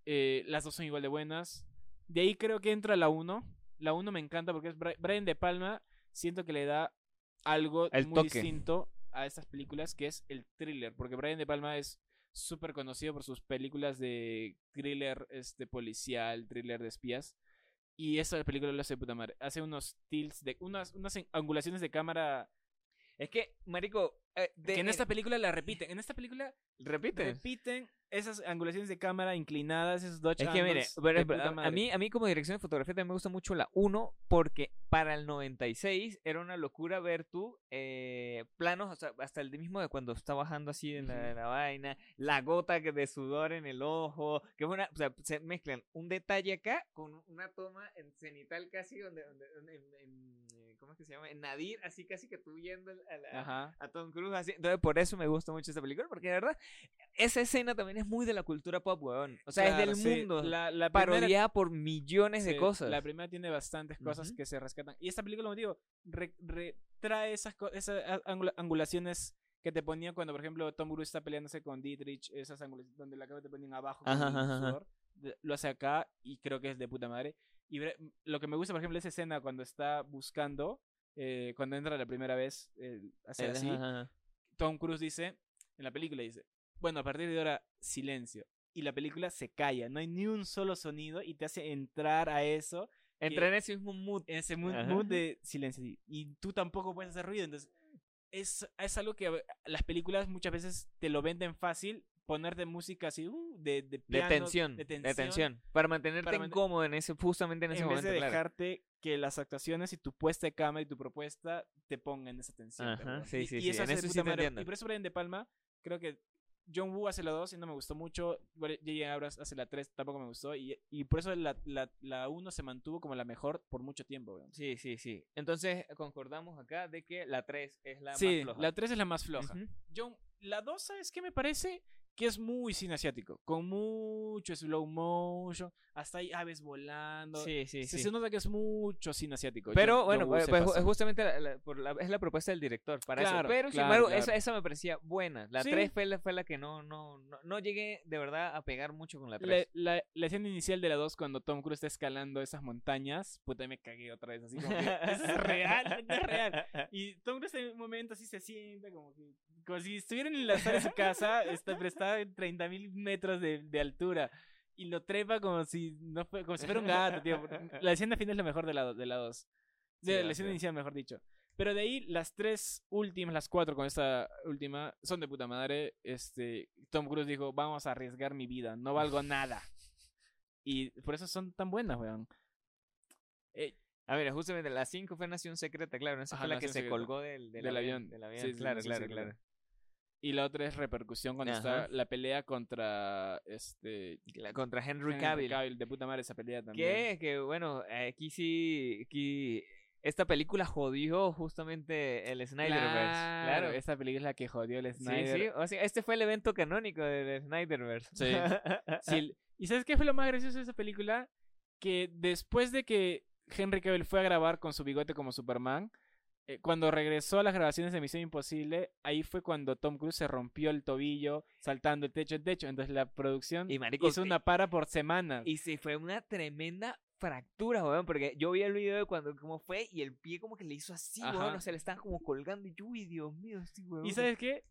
Eh, las dos son igual de buenas. De ahí creo que entra la 1. La 1 me encanta porque es Bri- Brian De Palma. Siento que le da algo El muy toque. distinto a estas películas, que es el thriller. Porque Brian De Palma es súper conocido por sus películas de thriller este, policial, thriller de espías. Y esa película lo hace de puta madre. Hace unos tilts, de, unas, unas angulaciones de cámara Es que, marico, eh, de- que en esta película la repiten. En esta película repite. repiten esas angulaciones de cámara inclinadas, esos Dodge Es que mire, pero- de pero a, a mí, a mí como dirección de fotografía también me gusta mucho la 1 porque para el 96 era una locura ver tú eh, planos, o sea, hasta el de mismo de cuando está bajando así en la, la vaina, la gota que de sudor en el ojo, que es una, o sea, se mezclan un detalle acá con una toma en cenital casi donde, donde- donde- en, en, ¿cómo es que se llama? Nadir, así casi que tú viendo a, Ajá. a Tom Cruise así. Entonces, por eso me gusta mucho esta película, porque de verdad, esa escena también es muy de la cultura pop, weón. O sea, Claro, es sí. del mundo. La, la primera- parodiada por millones de sí, cosas. La primera tiene bastantes cosas Ujú. que se rescatan. Y esta película, como digo, re- retrae esas, esas angula- angulaciones que te ponían cuando, por ejemplo, Tom Cruise está peleándose con Dietrich, esas angulaciones donde la cámara te ponían abajo con Ajá, el ajá. De- Lo hace acá y creo que es de puta madre. Y lo que me gusta, por ejemplo, esa escena cuando está buscando, eh, cuando entra la primera vez, eh, hace Eh, así. ajá. Tom Cruise dice, en la película dice, bueno, a partir de ahora, silencio. Y la película se calla, no hay ni un solo sonido y te hace entrar a eso, Entra en ese mismo mood. en ese mood, mood de silencio. Y- Y tú tampoco puedes hacer ruido, entonces es, es algo que las películas muchas veces te lo venden fácil, ponerte música así, uh, de, de, De piano, tensión, de de tensión, tensión. Para mantenerte para incómodo en ese, justamente en ese en vez momento. de claro. dejarte que las actuaciones y tu puesta de cámara y tu propuesta te pongan esa tensión. Ajá, sí, y, sí, y sí, eso en de eso sí te. Y por eso Brian De Palma creo que John Woo hace la 2 y no me gustó mucho. J.J. Abrams hace la 3, tampoco me gustó. Y, y por eso la, la, la 1 se mantuvo como la mejor por mucho tiempo, weón. Sí, sí, sí. Entonces concordamos acá de que la 3 es la Sí, más floja. la 3 es la más floja. Ujú. John, la 2, ¿sabes qué me parece? Que es muy cine asiático, con mucho slow motion, hasta hay aves volando. Sí, sí, se, sí. se nota que es mucho cine asiático. Pero John- bueno, Woo pues, pues, justamente la- la- por la- es la propuesta del director para Claro, eso. Pero sin claro, embargo, claro. Esa, esa me parecía buena. La Sí. 3 fue la, fue la que no, no, no, no llegué de verdad a pegar mucho con la 3. La, escena inicial de la 2 cuando Tom Cruise está escalando esas montañas, puta me cagué otra vez así como que es real, es real. Y Tom Cruise en un momento así se sienta como que como si estuviera en la sala de su casa, está, pero está en 30 mil metros de, de altura. Y lo trepa como si no fue, como si fuera un gato, tío. La escena final es lo mejor de la 2. De la, dos. De, la escena inicial, mejor dicho. Pero de ahí, las tres últimas, las cuatro con esta última, son de puta madre. Este, Tom Cruise dijo, vamos a arriesgar mi vida, no valgo nada. Y por eso son tan buenas, weón. Eh, Ah, mira, justamente la 5 fue Nación Secreta, claro. Esa Ajá, fue la que se colgó del, del, Del avión. avión. Del avión, Sí, claro, claro, claro. Y la otra es repercusión cuando está Ajá. la pelea contra este La- contra Henry Henry Cavill. de puta madre esa pelea también. Que, que bueno, aquí sí, aquí esta película jodió justamente el Snyderverse. Claro, Claro. esa película es la que jodió el Sí, Snyder. sí, o sea, este fue el evento canónico del Snyderverse. Sí. Sí, ¿Y sabes qué fue lo más gracioso de esa película? Que después de que Henry Cavill fue a grabar con su bigote como Superman, eh, cuando regresó a las grabaciones de Misión Imposible, ahí fue cuando Tom Cruise se rompió el tobillo saltando el techo en techo. Entonces la producción Y, marico, hizo una para por semana. Y se fue una tremenda fractura, weón, porque yo vi el video de cuando cómo fue y el pie como que le hizo así, Ajá. weón, o sea, le estaban como colgando y yo, uy, Dios mío, sí, weón. ¿Y sabes qué?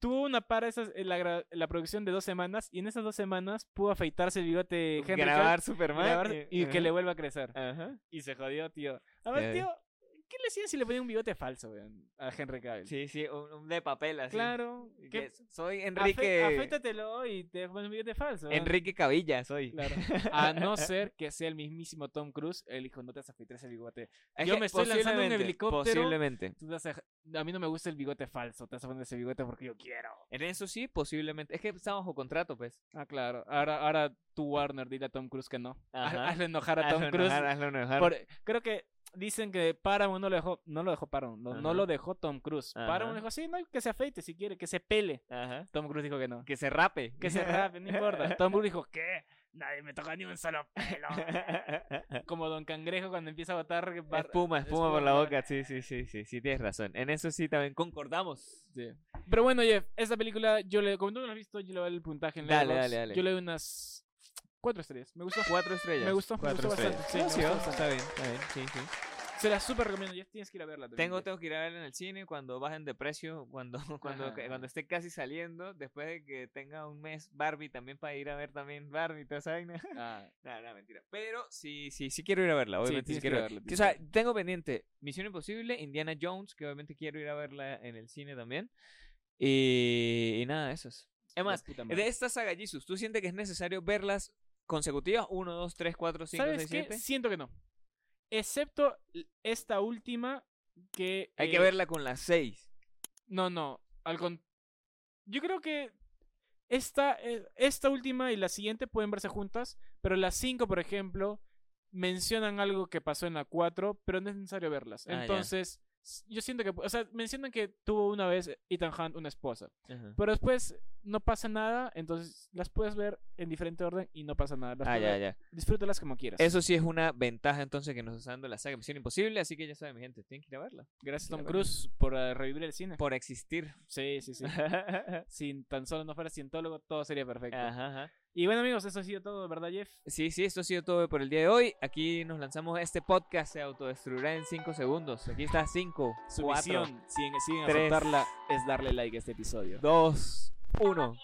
Tuvo una para esas, en la, la producción de dos semanas y en esas dos semanas pudo afeitarse el bigote Henry grabar Superman grabar y que le vuelva a crecer. Ajá. Y se jodió, tío. A ver, tío, ¿qué le hacían si le ponía un bigote falso, weón, a Henry Cavill? Sí, sí, un, un de papel así. Claro. Que ¿qué- soy afe- Enrique aféitatelo y te pones un bigote falso. Enrique Cabilla, soy. Claro. A no ser que sea el mismísimo Tom Cruise, él dijo, no te vas a afeitar ese bigote. Es Yo me estoy lanzando en posiblemente, helicóptero. Posiblemente. Tú vas a... a mí no me gusta el bigote falso, te vas a poner ese bigote porque yo quiero. En eso sí, posiblemente. Es que está bajo contrato, pues. Ah, claro. Ahora, ahora tú, Warner, dile a Tom Cruise que no. Ajá. Hazle enojar a Tom Hazlo Cruise. enojar, hazlo enojar. por- creo que dicen que Paramount no lo dejó, no lo dejó Paramount, no, no lo dejó Tom Cruise. Ajá. Paramount dijo, sí, no, que se afeite si quiere, que se pele. Ajá. Tom Cruise dijo que no. Que se rape. Que se rape, no importa. Tom Cruise dijo, ¿qué? Nadie me toca ni un solo pelo. Como Don Cangrejo cuando empieza a botar espuma, espuma por la boca. Sí, sí, sí, sí, sí, tienes razón. En eso sí también concordamos. Sí. Pero bueno, Jeff, esta película, yo le, como tú no la has visto, yo le doy el puntaje en Dale, Letterboxd. dale, dale. Yo le doy unas cuatro estrellas. Me gustó. Cuatro estrellas. Me gustó, me Cuatro gustó estrellas. bastante. Sí, Sí, me sí, gustó está bien, está bien. Sí, sí. Se la súper recomiendo, Jeff, tienes que ir a verla. también, Tengo, tengo que ir a verla en el cine cuando bajen de precio, cuando, cuando, Ajá. cuando esté casi saliendo, después de que tenga un mes Barbie también para ir a ver también Barbie y toda esa vaina. Ah, No, no, mentira. Pero sí, sí, sí quiero ir a verla, obviamente. sí tienes que ir quiero a ver- verla, O sea, tengo pendiente Misión Imposible, Indiana Jones, que obviamente quiero ir a verla en el cine también. Y, y nada, eso es. Es más, de esta saga Jesus, ¿tú sientes que es necesario verlas consecutivas? 1, 2, 3, 4, 5, ¿Sabes 6, qué? 7. Siento que no. Excepto esta última que... Hay que eh, verla con las 6. No, no. Al con- Yo creo que esta, eh, esta última y la siguiente pueden verse juntas, pero las cinco, por ejemplo, mencionan algo que pasó en la 4, pero no es necesario verlas. Ah, ya. Entonces, s- yo siento que, o sea, mencionan que tuvo una vez Ethan Hunt una esposa, Ajá. pero después no pasa nada, entonces las puedes ver en diferente orden y no pasa nada. Las Ah, ya, ya. Disfrútalas como quieras. Eso sí es una ventaja entonces que nos está dando la saga Misión Imposible, así que ya saben, mi gente, tienen que ir a verla. Gracias Tom. Cruise por eh, revivir el cine. Por existir. Sí, sí, sí. si tan solo no fuera cientólogo, todo sería perfecto. Ajá, ajá. Y bueno, amigos, eso ha sido todo, ¿verdad, Jeff? Sí, sí, esto ha sido todo por el día de hoy. Aquí nos lanzamos este podcast, se autodestruirá en 5 segundos. Aquí está 5, Su 4, misión, sin, sin tres. aceptarla, es darle like a este episodio. 2, 1.